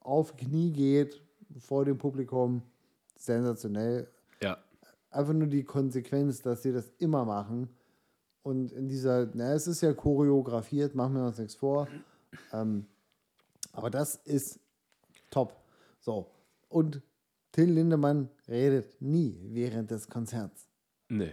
auf Knie geht vor dem Publikum. Sensationell. Ja. Einfach nur die Konsequenz, dass sie das immer machen. Und in dieser, na, es ist ja choreografiert, machen wir uns nichts vor. Ähm, aber das ist top. So. Und Till Lindemann redet nie während des Konzerts. Nee.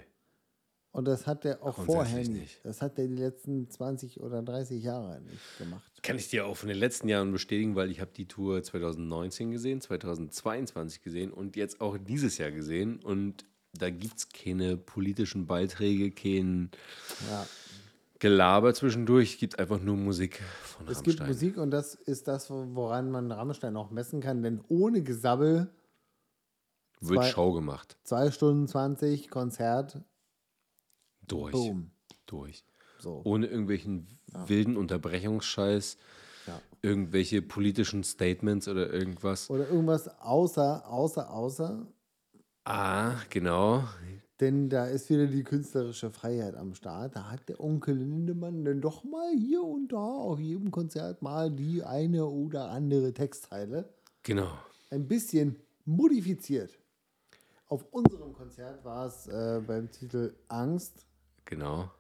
Und das hat er auch vorher nicht. nicht. Das hat er die letzten 20 oder 30 Jahre nicht gemacht. Kann ich dir auch von den letzten Jahren bestätigen, weil ich habe die Tour 2019 gesehen, 2022 gesehen und jetzt auch dieses Jahr gesehen. Und da gibt es keine politischen Beiträge, kein Ja. Gelaber zwischendurch. Es gibt einfach nur Musik von Es Rammstein. gibt Musik und das ist das, woran man Rammstein auch messen kann, denn ohne Gesabbel Wird zwei- Schau gemacht. 2 Stunden 20 Konzert, Durch. boom. Durch. So. Ohne irgendwelchen wilden Unterbrechungsscheiß, Ja. irgendwelche politischen Statements oder irgendwas. Oder irgendwas außer, außer, außer, Ah, genau. denn da ist wieder die künstlerische Freiheit am Start. Da hat der Onkel Lindemann dann doch mal hier und da auf jedem Konzert mal die eine oder andere Textteile Genau. ein bisschen modifiziert. Auf unserem Konzert war es äh, beim Titel Angst Genau.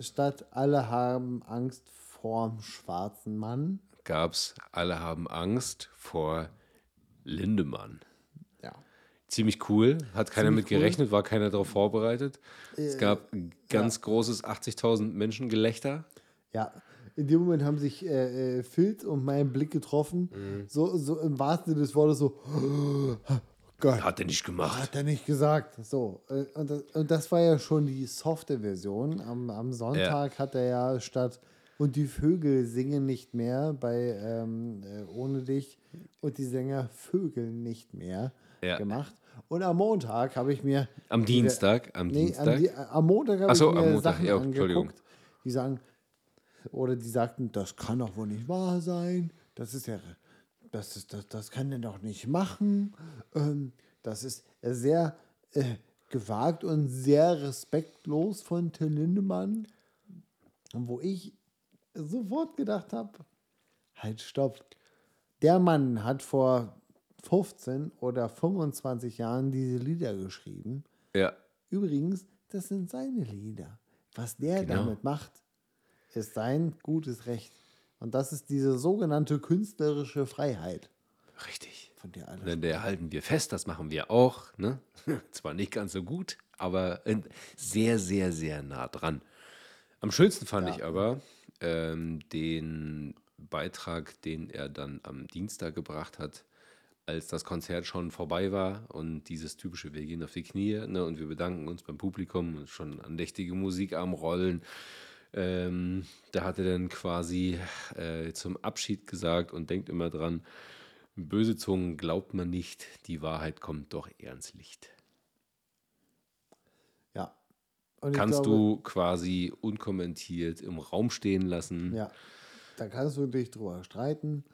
statt Alle haben Angst vorm schwarzen Mann. Gab's Alle haben Angst vor Lindemann. Ja. Ziemlich cool, hat keiner Ziemlich mit gerechnet, war keiner darauf vorbereitet. es Äh, gab ein ganz großes 80.000 Menschen Gelächter. Ja, in dem Moment haben sich äh, äh, Filz und mein Blick getroffen. So, so im wahrsten Sinne des Wortes so, Gott, Hat er nicht gemacht. hat er nicht gesagt. So, äh, und das, und das war ja schon die softe Version. Am, am Sonntag hat er ja statt und die Vögel singen nicht mehr bei ähm, äh, Ohne dich und die Sänger vögeln nicht mehr Ja. gemacht. Und am Montag habe ich mir Am Dienstag, am Nee, Dienstag. am, am Montag habe Ach ich so, mir am Montag, Sachen ja, Entschuldigung. angeguckt, die sagen, oder die sagten, das kann doch wohl nicht wahr sein, das ist ja, das, ist, das, das kann der doch nicht machen. Ähm, das ist sehr äh, gewagt und sehr respektlos von Till Lindemann. Wo ich sofort gedacht habe, halt stopp. Der Mann hat vor 15 oder 25 Jahren diese Lieder geschrieben. ja, Übrigens, das sind seine Lieder. Was der Genau. damit macht, ist sein gutes Recht. Und das ist diese sogenannte künstlerische Freiheit, richtig. von der alle. Und an der halten wir fest, das machen wir auch. Ne? Zwar nicht ganz so gut, aber sehr, sehr, sehr nah dran. Am schönsten fand ich aber ähm, den Beitrag, den er dann am Dienstag gebracht hat, als das Konzert schon vorbei war und dieses typische, wir gehen auf die Knie ne, und wir bedanken uns beim Publikum, schon andächtige Musik am Rollen. Ähm, da hat er dann quasi äh, zum Abschied gesagt und denkt immer dran, böse Zungen glaubt man nicht, die Wahrheit kommt doch eher ins Licht. Ja. Kannst glaube, du quasi unkommentiert im Raum stehen lassen. Ja. Da kannst du dich drüber streiten.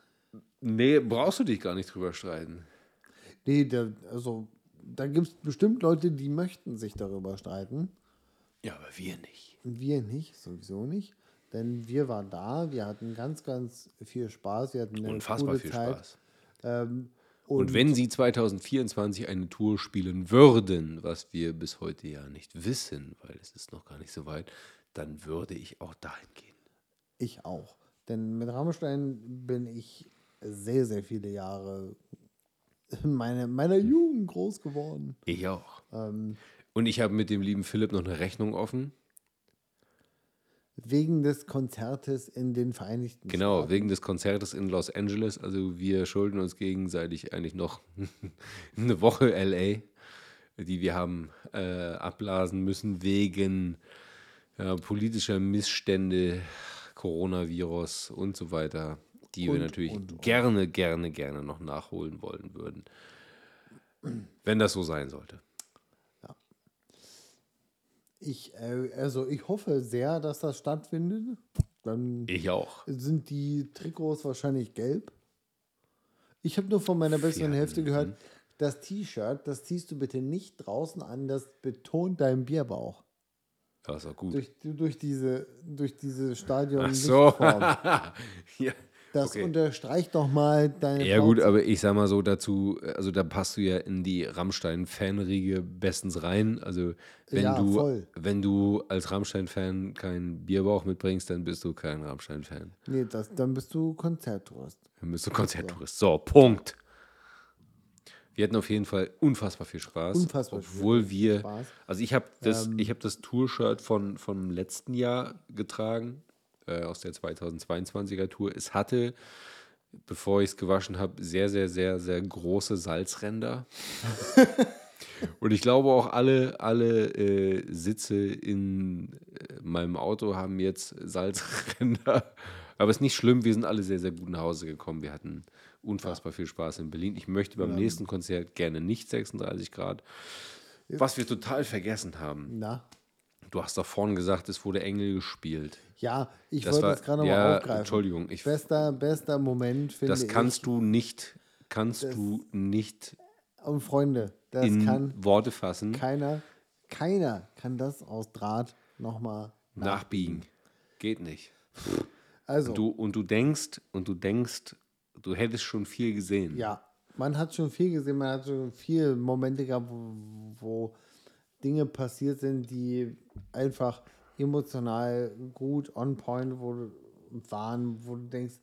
Nee, brauchst du dich gar nicht drüber streiten. Nee, da, also da gibt es bestimmt Leute, die möchten sich darüber streiten. Ja, aber wir nicht. Wir nicht, sowieso nicht. Denn wir waren da, wir hatten ganz, ganz viel Spaß. Wir hatten eine Unfassbar viel Zeit. Spaß. Ähm, und, und, wenn sie 2024 eine Tour spielen würden, was wir bis heute ja nicht wissen, weil es ist noch gar nicht so weit, dann würde ich auch dahin gehen. Ich auch. Denn mit Rammstein bin ich sehr, sehr viele Jahre in meine, meiner Jugend groß geworden. Ich auch. Ähm, Und ich habe mit dem lieben Philipp noch eine Rechnung offen. Wegen des Konzertes in den Vereinigten genau, Staaten. wegen des Konzertes in Los Angeles. Also wir schulden uns gegenseitig eigentlich noch eine Woche LA, die wir haben äh, abblasen müssen wegen ja, politischer Missstände, Coronavirus und so weiter, die und, wir natürlich und, und. gerne, gerne, gerne noch nachholen wollen würden. Wenn das so sein sollte. Ich, äh, also ich hoffe sehr, dass das stattfindet. Dann ich auch. Sind die Trikots wahrscheinlich gelb? Ich habe nur von meiner besseren ja, Hälfte gehört, das T-Shirt, das ziehst du bitte nicht draußen an, das betont deinen Bierbauch. Das ist auch gut. Durch, durch diese, durch diese Stadion. Ach so. ja. Das okay. unterstreicht doch mal deine. Ja, Pause. gut, aber ich sag mal so dazu, also da passt du ja in die Rammstein-Fanriege bestens rein. Also, wenn ja, du, voll. wenn du als Rammstein-Fan keinen Bierbauch mitbringst, dann bist du kein Rammstein-Fan. Nee, das, dann bist du Konzerttourist. Dann bist du Konzerttourist. So, Punkt. Wir hatten auf jeden Fall unfassbar viel Spaß. Unfassbar obwohl viel wir, Spaß. also ich habe das, Ähm. ich habe das Tour-Shirt von vom letzten Jahr getragen äh, aus der 2022er Tour. Es hatte, bevor ich es gewaschen habe, sehr, sehr, sehr, sehr große Salzränder. Und ich glaube auch alle, alle äh, Sitze in äh, meinem Auto haben jetzt Salzränder. Aber es ist nicht schlimm, wir sind alle sehr, sehr gut nach Hause gekommen. Wir hatten unfassbar viel Spaß in Berlin. Ich möchte beim Ja. nächsten Konzert gerne nicht 36 Grad. Was wir total vergessen haben. Na? Du hast doch vorhin gesagt, es wurde Engel gespielt. Ja, ich Das wollte war- das gerade noch ja, mal aufgreifen. Entschuldigung, ich- bester, bester Moment, finde Das ich. kannst du nicht, kannst Das- du nicht Und Freunde, das in kann Worte fassen, keiner, keiner kann das aus Draht nochmal nachbiegen. Geht nicht. Also, Du, und du denkst, und du denkst, du hättest schon viel gesehen. ja, man hat schon viel gesehen, man hat schon viele Momente gehabt, wo, wo Dinge passiert sind, die einfach emotional gut on point wo, du- waren, wo du denkst,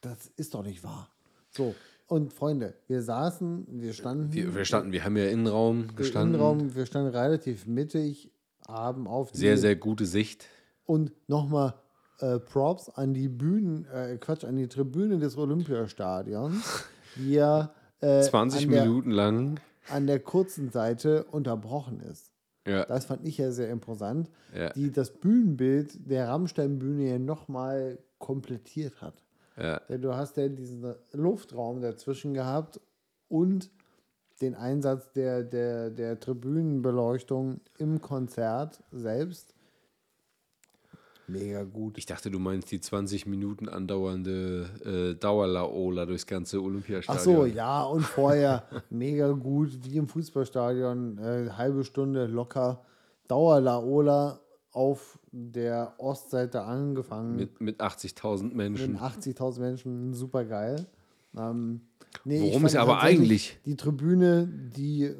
das ist doch nicht wahr. So, und Freunde, wir saßen, wir standen. Wir, wir standen, wir haben ja Innenraum gestanden. Innenraum, wir standen relativ mittig, haben auf die Sehr, sehr gute Sicht. Und nochmal äh, Props an die Bühnen, äh, Quatsch, an die Tribüne des Olympiastadions, die ja äh, 20 an, der, Minuten lang. an der kurzen Seite unterbrochen ist. Ja, Das fand ich ja sehr imposant, Ja. die das Bühnenbild der Rammstein-Bühne ja nochmal komplettiert hat. ja, Denn du hast ja diesen Luftraum dazwischen gehabt und den Einsatz der, der, der Tribünenbeleuchtung im Konzert selbst. Mega gut. ich dachte, du meinst die 20 Minuten andauernde äh, Dauerlaola durchs ganze Ach Olympiastadion. so, ja, und vorher mega gut, wie im Fußballstadion, äh, halbe Stunde locker. Dauerlaola auf der Ostseite angefangen. Mit, mit 80.000 Menschen. mit 80.000 Menschen, super geil. Ähm, nee, Worum es aber eigentlich- Die Tribüne, die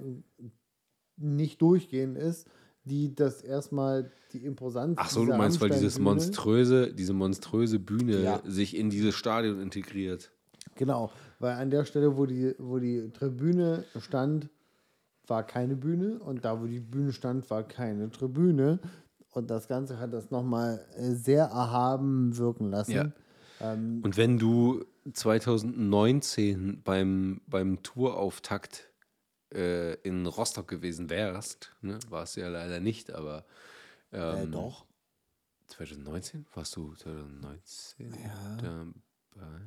nicht durchgehend ist, die das erstmal die Imposanz. Ach so, du meinst, weil dieses monströse, diese monströse Bühne Ja. sich in dieses Stadion integriert. Genau, weil an der Stelle, wo die, wo die Tribüne stand, war keine Bühne und da, wo die Bühne stand, war keine Tribüne. Und das Ganze hat das nochmal äh, sehr erhaben wirken lassen. Ja. Und wenn du 2019 beim, beim Tourauftakt äh, in Rostock gewesen wärst, ne, warst du ja leider nicht, aber Äh, doch. 2019? Warst du 2019 Ja. dabei?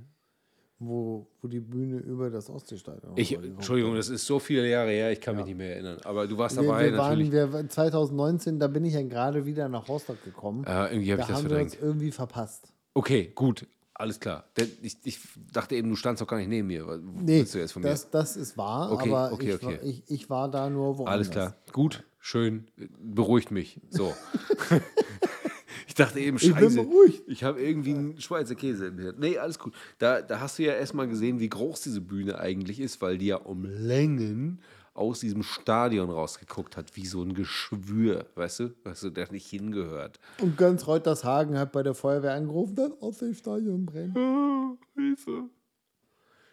Wo, wo die Bühne über das Ostseestadion Ich, rübergekommen Entschuldigung, das ist so viele Jahre her, ich kann mich nicht mehr erinnern. Aber du warst Wir, dabei wir waren, natürlich. wir, waren 2019, da bin ich ja gerade wieder nach Rostock gekommen. äh, irgendwie habe da ich das haben wir uns verdrängt. irgendwie verpasst. Okay, gut, alles klar. Denn Ich, ich dachte eben, du standst doch gar nicht neben mir. Was Nee, du jetzt von mir? das, das ist wahr, Okay, aber okay, ich, War, okay. ich, ich war da nur woanders. Alles klar. Gut, schön. Beruhigt mich. So. ich dachte eben, bin scheiße. beruhigt. Ich habe irgendwie einen Schweizer Käse im Hirn. Nee, alles gut. Da, da hast du ja erstmal gesehen, wie groß diese Bühne eigentlich ist, weil die ja um Längen aus diesem Stadion rausgeguckt hat, wie so ein Geschwür, weißt du, weißt du, der nicht hingehört. Und ganz Reutershagen hat bei der Feuerwehr angerufen, das Ostseestadion brennt. Ah, Hilfe.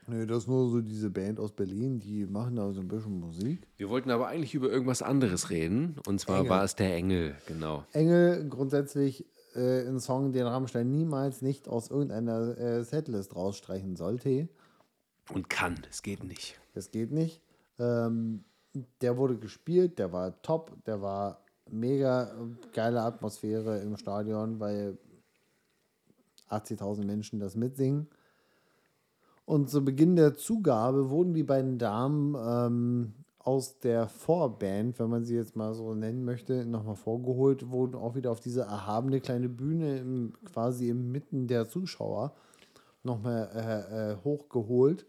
Nee, das ist nur so diese Band aus Berlin, die machen da so ein bisschen Musik. Wir wollten aber eigentlich über irgendwas anderes reden. Und zwar Engel. war es der Engel, genau. Engel grundsätzlich äh, ein Song, den Rammstein niemals nicht aus irgendeiner äh, Setlist rausstreichen sollte. Und kann, es geht nicht. Das geht nicht. Ähm, der wurde gespielt, der war top, der war mega geile Atmosphäre im Stadion, weil 80.000 Menschen das mitsingen. Und zu Beginn der Zugabe wurden die beiden Damen ähm, aus der Vorband, wenn man sie jetzt mal so nennen möchte, nochmal vorgeholt, wurden auch wieder auf diese erhabene kleine Bühne im, quasi inmitten der Zuschauer nochmal äh, äh, hochgeholt.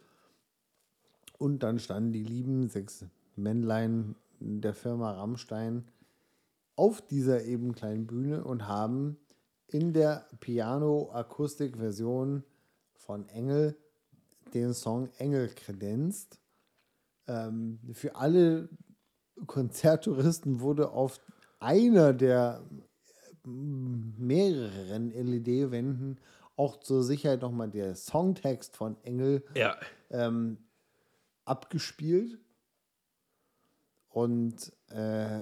Und dann standen die lieben sechs Männlein der Firma Rammstein auf dieser eben kleinen Bühne und haben in der Piano-Akustik-Version von Engel den Song Engel kredenzt. Ähm, für alle Konzerttouristen wurde auf einer der mehreren LED-Wänden auch zur Sicherheit nochmal der Songtext von Engel Ja. ähm, abgespielt. Und äh,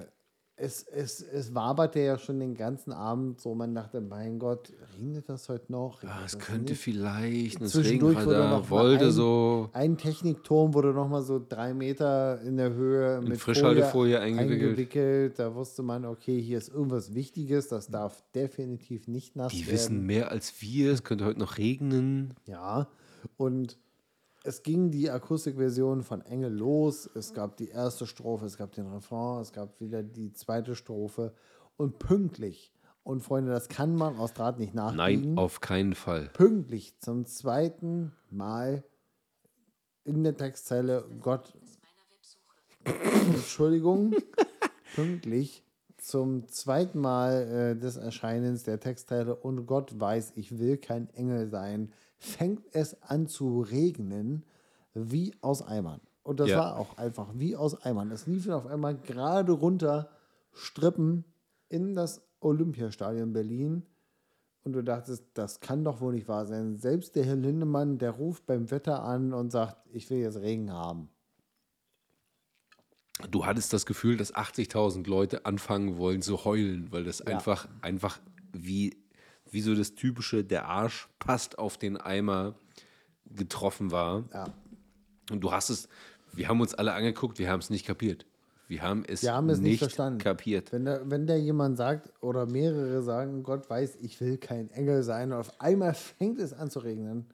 es, es, es waberte ja schon den ganzen Abend so, man dachte, mein Gott, regnet das heute noch? Regnet Ah, es könnte nicht? vielleicht, das Zwischendurch wurde noch mal wollte ein- so. Ein Technikturm wurde nochmal so drei Meter in der Höhe mit Frischhaltefolie eingewickelt. eingewickelt. Da wusste man, okay, hier ist irgendwas Wichtiges, das darf definitiv nicht nass Die werden. wissen mehr als wir, es könnte heute noch regnen. Ja, und es ging die Akustikversion von Engel los. Es gab die erste Strophe, es gab den Refrain, es gab wieder die zweite Strophe. Und pünktlich, und Freunde, das kann man aus Draht nicht nachbiegen, Nein, auf keinen Fall. pünktlich zum zweiten Mal in der Textzeile Gott. Entschuldigung. pünktlich zum zweiten Mal äh, des Erscheinens der Textteile und Gott weiß, ich will kein Engel sein, fängt es an zu regnen wie aus Eimern. Und das Ja. war auch einfach wie aus Eimern. Es liefen auf einmal gerade runter Strippen in das Olympiastadion Berlin. Und du dachtest, das kann doch wohl nicht wahr sein. Selbst der Herr Lindemann, der ruft beim Wetter an und sagt, ich will jetzt Regen haben. Du hattest das Gefühl, dass 80.000 Leute anfangen wollen zu heulen, weil das einfach, einfach wie, wie so das typische, der Arsch passt auf den Eimer getroffen war. Ja. Und du hast es, wir haben uns alle angeguckt, wir haben es nicht kapiert. Wir haben es, Wir haben es nicht, verstanden. kapiert. Wenn da, wenn da jemand sagt oder mehrere sagen, Gott weiß, ich will kein Engel sein, und auf einmal fängt es an zu regnen,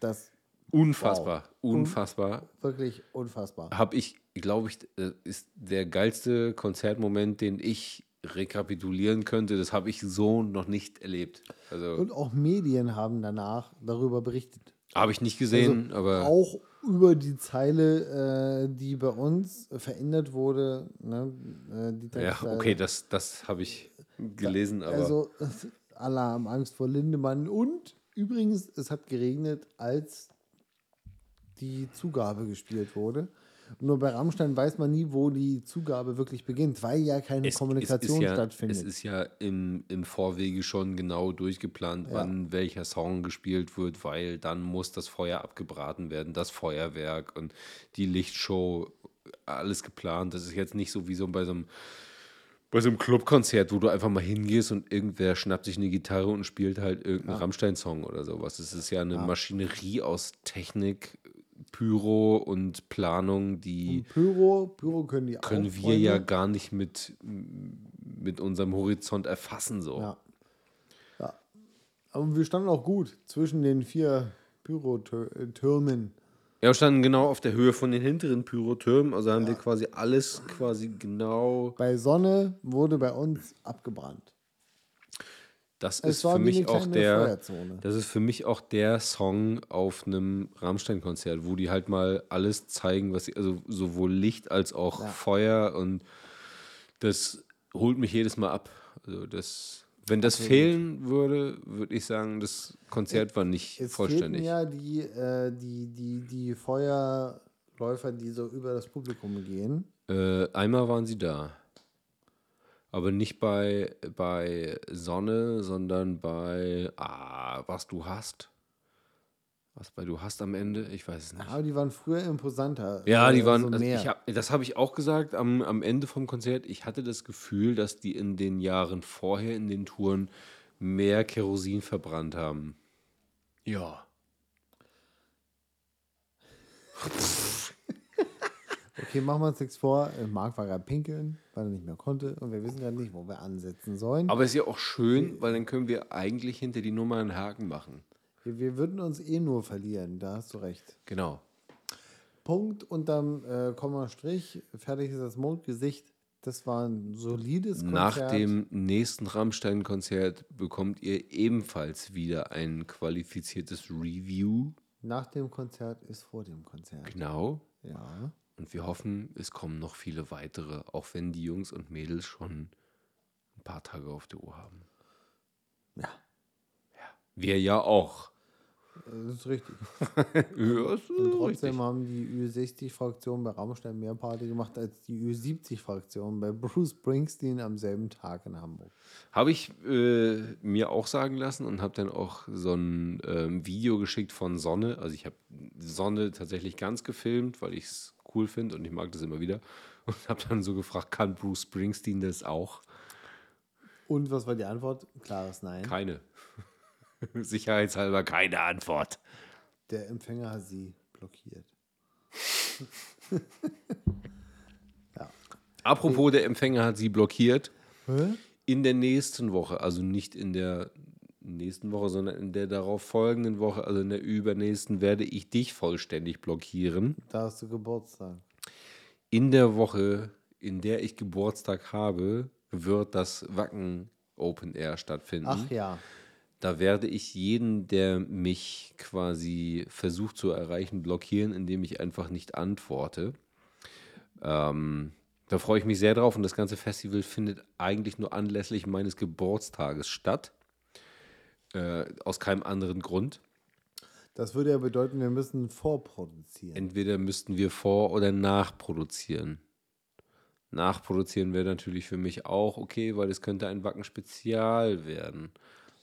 das Unfassbar, Wow. unfassbar. wirklich unfassbar. Habe ich, glaube ich, äh, ist der geilste Konzertmoment, den ich rekapitulieren könnte. Das habe ich so noch nicht erlebt. Also Und auch Medien haben danach darüber berichtet. habe ich nicht gesehen, Also aber auch über die Zeile, äh, die bei uns verändert wurde. Ne, äh, ja, okay, das, das habe ich gelesen, aber Also Alarm, Angst vor Lindemann. Und übrigens, es hat geregnet, als die Zugabe gespielt wurde. Nur bei Rammstein weiß man nie, wo die Zugabe wirklich beginnt, weil ja keine es, Kommunikation es ja, stattfindet. Es ist ja im, im Vorwege schon genau durchgeplant, wann welcher Song gespielt wird, weil dann muss das Feuer abgebraten werden, das Feuerwerk und die Lichtshow, alles geplant. Das ist jetzt nicht so wie so bei so einem bei so einem Clubkonzert, wo du einfach mal hingehst und irgendwer schnappt sich eine Gitarre und spielt halt irgendeinen Rammstein-Song oder sowas. Es ist ja eine Maschinerie aus Technik, Pyro und Planung, die Und Pyro, Pyro können die auch. können wir Freunde. ja gar nicht mit, mit unserem Horizont erfassen. So. Ja. ja. Aber wir standen auch gut zwischen den vier Pyrotürmen. Ja, wir standen genau auf der Höhe von den hinteren Pyrotürmen, also haben wir quasi alles quasi genau. Bei Sonne wurde bei uns abgebrannt. Das Es ist für mich auch der. Das ist für mich auch der Song auf einem Rammstein-Konzert, wo die halt mal alles zeigen, was sie, also sowohl Licht als auch Feuer und das holt mich jedes Mal ab. Also das, wenn das fehlen würde, würde ich sagen, das Konzert war nicht Es vollständig. ja die, äh, die, die, die Feuerläufer, die so über das Publikum gehen. Äh, einmal waren sie da. Aber nicht bei, bei Sonne, sondern bei ah, was du hast. Was bei du hast am Ende? Ich weiß es nicht. Aber die waren früher imposanter. Ja, die waren. so also ich hab, das habe ich auch gesagt am, am Ende vom Konzert. Ich hatte das Gefühl, dass die in den Jahren vorher in den Touren mehr Kerosin verbrannt haben. Ja. Okay, machen wir uns nichts vor. Marc war gerade pinkeln, weil er nicht mehr konnte. Und wir wissen gerade nicht, wo wir ansetzen sollen. Aber ist ja auch schön, weil dann können wir eigentlich hinter die Nummer einen Haken machen. wir, wir würden uns eh nur verlieren, da hast du recht. Genau. Punkt unterm äh, Komma Strich. Fertig ist das Mondgesicht. Das war ein solides Konzert. Nach dem nächsten Rammstein-Konzert bekommt ihr ebenfalls wieder ein qualifiziertes Review. Nach dem Konzert ist vor dem Konzert. Genau. Ja. Und wir hoffen, es kommen noch viele weitere, auch wenn die Jungs und Mädels schon ein paar Tage auf der Uhr haben. Ja, Wir ja auch. das ist richtig. Ja, ist Und trotzdem richtig. haben die Ü60-Fraktion bei Rammstein mehr Party gemacht als die Ü70-Fraktion bei Bruce Springsteen am selben Tag in Hamburg. Habe ich äh, mir auch sagen lassen und habe dann auch so ein ähm, Video geschickt von Sonne. Also ich habe Sonne tatsächlich ganz gefilmt, weil ich es cool finde und ich mag das immer wieder. Und habe dann so gefragt, kann Bruce Springsteen das auch? Und was war die Antwort? Klares Nein. Keine. Sicherheitshalber keine Antwort. Der Empfänger hat sie blockiert. Apropos, der Empfänger hat sie blockiert. Hä? In der nächsten Woche, also nicht in der nächsten Woche, sondern in der darauf folgenden Woche, also in der übernächsten, werde ich dich vollständig blockieren. Da hast du Geburtstag. In der Woche, in der ich Geburtstag habe, wird das Wacken Open Air stattfinden. Ach ja. Da werde ich jeden, der mich quasi versucht zu erreichen, blockieren, indem ich einfach nicht antworte. Ähm, da freue ich mich sehr drauf und das ganze Festival findet eigentlich nur anlässlich meines Geburtstages statt. Äh, aus keinem anderen Grund. Das würde ja bedeuten, wir müssen vorproduzieren. Entweder müssten wir vor- oder nachproduzieren. Nachproduzieren wäre natürlich für mich auch okay, weil es könnte ein Wacken-Spezial werden.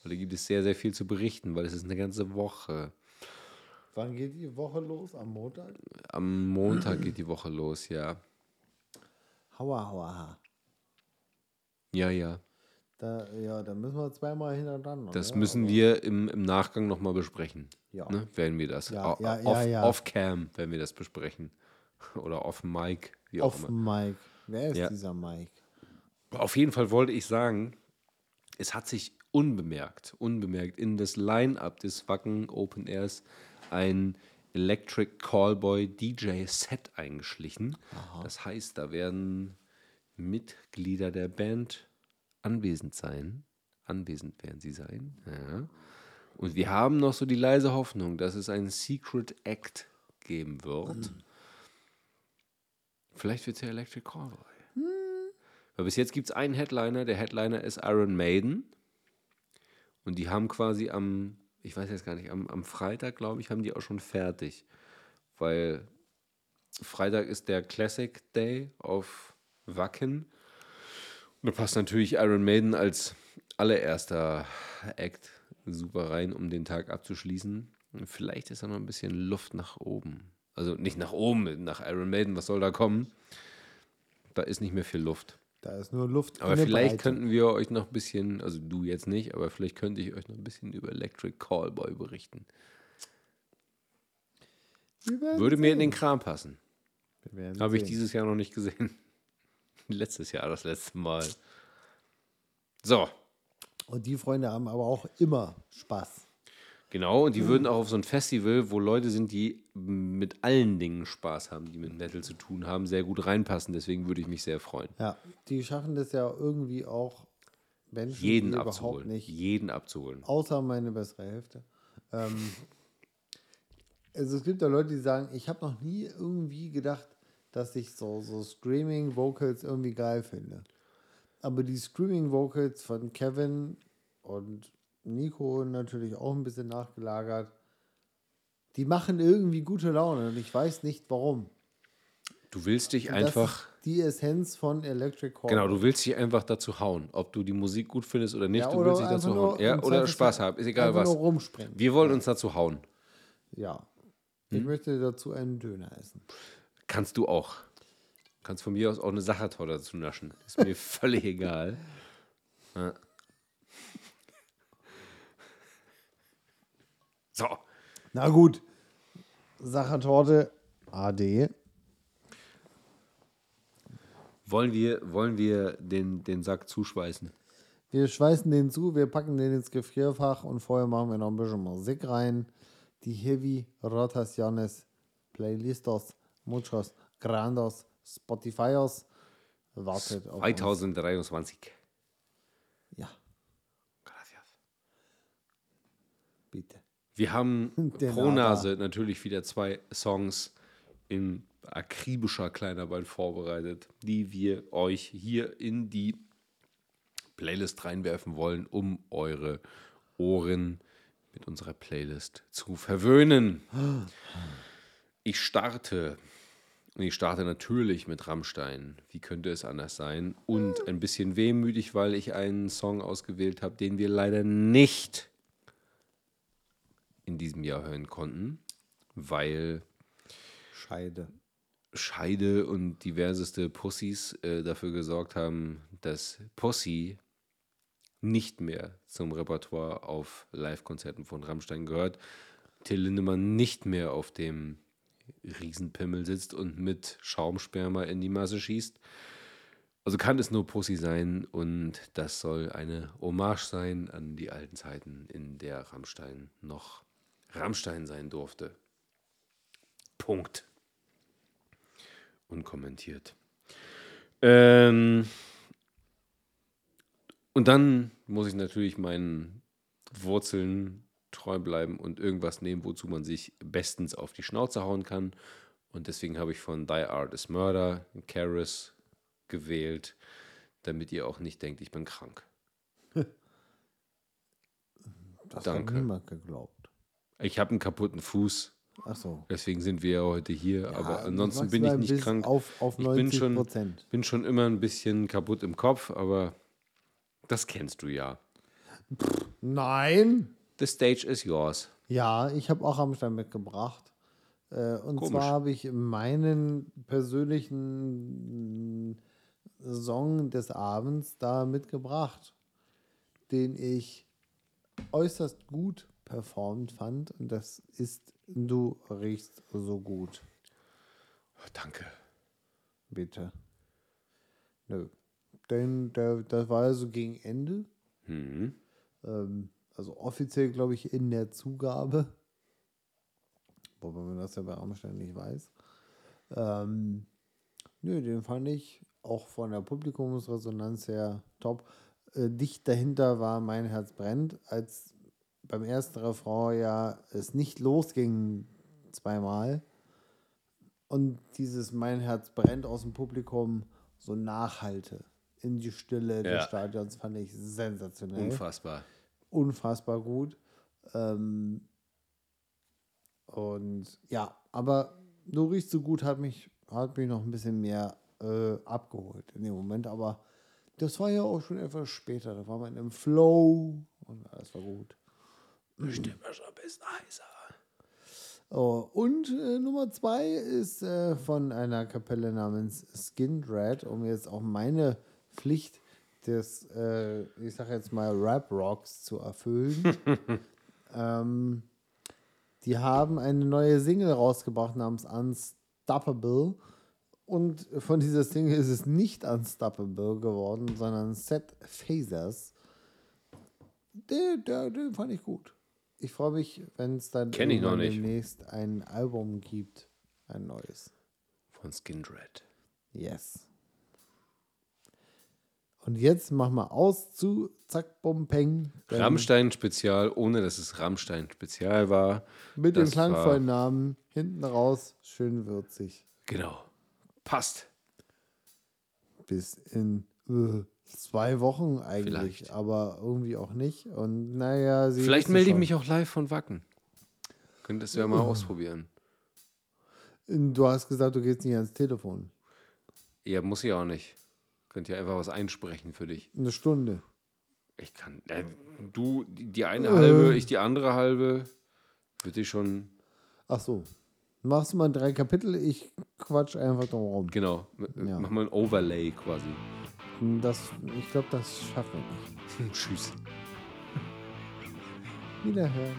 Weil da gibt es sehr, sehr viel zu berichten, weil es ist eine ganze Woche. Wann geht die Woche los? Am Montag? Am Montag geht die Woche los, ja. Hauer, hauer, ha. Ja, ja. Da, ja, da müssen wir zweimal hintereinander. Das ja, müssen aber- wir im, im Nachgang nochmal besprechen. Ja. Ne? Werden wir das. Ja, ja, off, ja, ja. Off-Cam werden wir das besprechen. Oder off-Mic, wie auch Auf immer. Mike. Wer ist Ja. dieser Mike? Auf jeden Fall wollte ich sagen, es hat sich unbemerkt, unbemerkt in das Line-Up des Wacken Open Airs ein Electric Callboy DJ Set eingeschlichen. Das heißt, da werden Mitglieder der Band anwesend sein. Anwesend werden sie sein. Ja. Und wir haben noch so die leise Hoffnung, dass es einen Secret Act geben wird. Vielleicht wird es ja Electric Callboy. Weil bis jetzt gibt es einen Headliner. Der Headliner ist Iron Maiden. Und die haben quasi am, ich weiß jetzt gar nicht, am, am Freitag, glaube ich, haben die auch schon fertig. Weil Freitag ist der Classic Day auf Wacken. Da passt natürlich Iron Maiden als allererster Act super rein, um den Tag abzuschließen. Vielleicht ist da noch ein bisschen Luft nach oben. Also nicht nach oben, nach Iron Maiden, was soll da kommen? Da ist nicht mehr viel Luft. Da ist nur Luft. Aber vielleicht Breite. könnten wir euch noch ein bisschen, also du jetzt nicht, aber vielleicht könnte ich euch noch ein bisschen über Electric Callboy berichten. Würde mir in den Kram passen. Habe ich dieses Jahr noch nicht gesehen. Letztes Jahr, das letzte Mal. So, Und die Freunde haben aber auch immer Spaß. genau. Und die würden auch auf so ein Festival, wo Leute sind, die mit allen Dingen Spaß haben, die mit Metal zu tun haben, sehr gut reinpassen. Deswegen würde ich mich sehr freuen. Ja, die schaffen das ja irgendwie auch Menschen Jeden überhaupt abzuholen. nicht. Jeden abzuholen. Außer meine bessere Hälfte. Ähm, also es gibt ja Leute, die sagen, ich habe noch nie irgendwie gedacht, dass ich so, so Screaming Vocals irgendwie geil finde. Aber die Screaming Vocals von Kevin und Nico natürlich auch ein bisschen nachgelagert, die machen irgendwie gute Laune und ich weiß nicht warum. Du willst dich einfach. Das ist die Essenz von Electric Call. Genau, du willst dich einfach dazu hauen. Ob du die Musik gut findest oder nicht, Ja, du oder willst dich dazu hauen. Ja, oder Spaß haben, ist egal was. Wir wollen uns dazu hauen. Ja. Hm? Ich möchte dazu einen Döner essen. Kannst du auch. Kannst von mir aus auch eine Sachertorte dazu naschen. Ist mir völlig egal. Ja. So, Na gut. Sachertorte AD. wollen wir, wollen wir den, den Sack zuschweißen? Wir schweißen den zu, wir packen den ins Gefrierfach und vorher machen wir noch ein bisschen Musik rein. Die Heavy Rotaciones Playlistos Muchos Grandos Spotifyos wartet auf uns. 2023. Ja, Gracias. bitte. Wir haben pro. Nase natürlich wieder zwei Songs in akribischer Kleinarbeit vorbereitet, die wir euch hier in die Playlist reinwerfen wollen, um eure Ohren mit unserer Playlist zu verwöhnen. Ich starte. Und ich starte natürlich mit Rammstein. Wie könnte es anders sein? Und ein bisschen wehmütig, weil ich einen Song ausgewählt habe, den wir leider nicht in diesem Jahr hören konnten, weil Scheide. Scheide und diverseste Pussys äh, dafür gesorgt haben, dass Pussy nicht mehr zum Repertoire auf Live-Konzerten von Rammstein gehört. Till Lindemann nicht mehr auf dem Riesenpimmel sitzt und mit Schaumsperma in die Masse schießt. Also kann es nur Pussy sein und das soll eine Hommage sein an die alten Zeiten, in der Rammstein noch Rammstein sein durfte. Punkt. Unkommentiert. Ähm, und dann muss ich natürlich meinen Wurzeln treu bleiben und irgendwas nehmen, wozu man sich bestens auf die Schnauze hauen kann. Und deswegen habe ich von Die Art is Murder Karis gewählt, damit ihr auch nicht denkt, ich bin krank. Das Danke. hat niemand geglaubt. Ich habe einen kaputten Fuß, Achso. deswegen sind wir ja heute hier. aber ansonsten bin ich nicht krank. Auf, auf Ich 90 bin schon, bin schon immer ein bisschen kaputt im Kopf, aber das kennst du ja. Nein. The stage is yours. Ja, ich habe auch Rammstein mitgebracht. Äh, und Komisch. zwar habe ich meinen persönlichen Song des Abends da mitgebracht, den ich äußerst gut performt fand. Und das ist Du riechst so gut. Oh, danke. Bitte. Nö. Denn der, das war ja so gegen Ende. Mhm. Ähm, also offiziell, glaube ich, in der Zugabe. Wobei man das ja bei Rammstein nicht weiß. Ähm, nö, den fand ich auch von der Publikumsresonanz her top. Äh, dicht dahinter war Mein Herz brennt, als beim ersten Refrain ja es nicht losging zweimal. Und dieses Mein Herz brennt aus dem Publikum so nachhalte in die Stille des Ja. Stadions fand ich sensationell Unfassbar. Unfassbar gut. Ähm, und ja, aber du riechst so gut, hat mich, hat mich noch ein bisschen mehr äh, abgeholt in dem Moment. Aber das war ja auch schon etwas später. Da war man im Flow und alles war gut. Stimme schon ein bisschen heißer. Oh, und äh, Nummer zwei ist äh, von einer Kapelle namens Skin Dread, um jetzt auch meine Pflicht des, äh, ich sag jetzt mal, Rap-Rocks zu erfüllen. ähm, die haben eine neue Single rausgebracht namens Unstoppable. Und von dieser Single ist es nicht Unstoppable geworden, sondern Set Phasers. Den, den, den fand ich gut. Ich freue mich, wenn es dann demnächst ein Album gibt. Ein neues. Von Skindred. Yes. Und jetzt machen wir aus zu Zack Bum Peng. Rammstein-Spezial, ohne dass es Rammstein-Spezial war. Mit dem klangvollen Namen hinten raus, schön würzig. Genau. Passt. Bis in äh, zwei Wochen eigentlich, Vielleicht. aber irgendwie auch nicht. Und naja, sie Vielleicht melde ich mich auch live von Wacken. Könntest du ja mal ausprobieren. Du hast gesagt, du gehst nicht ans Telefon. Ja, muss ich auch nicht. Könnt ihr einfach was einsprechen für dich. Eine Stunde. Ich kann. Äh, du, die eine Äh. halbe, ich die andere halbe. Würde ich schon. Ach so. Machst du mal drei Kapitel, ich quatsch einfach drum rum. Genau. Ja. Mach mal ein Overlay quasi. Das, ich glaube, das schaffen wir nicht. Tschüss. Wiederhören.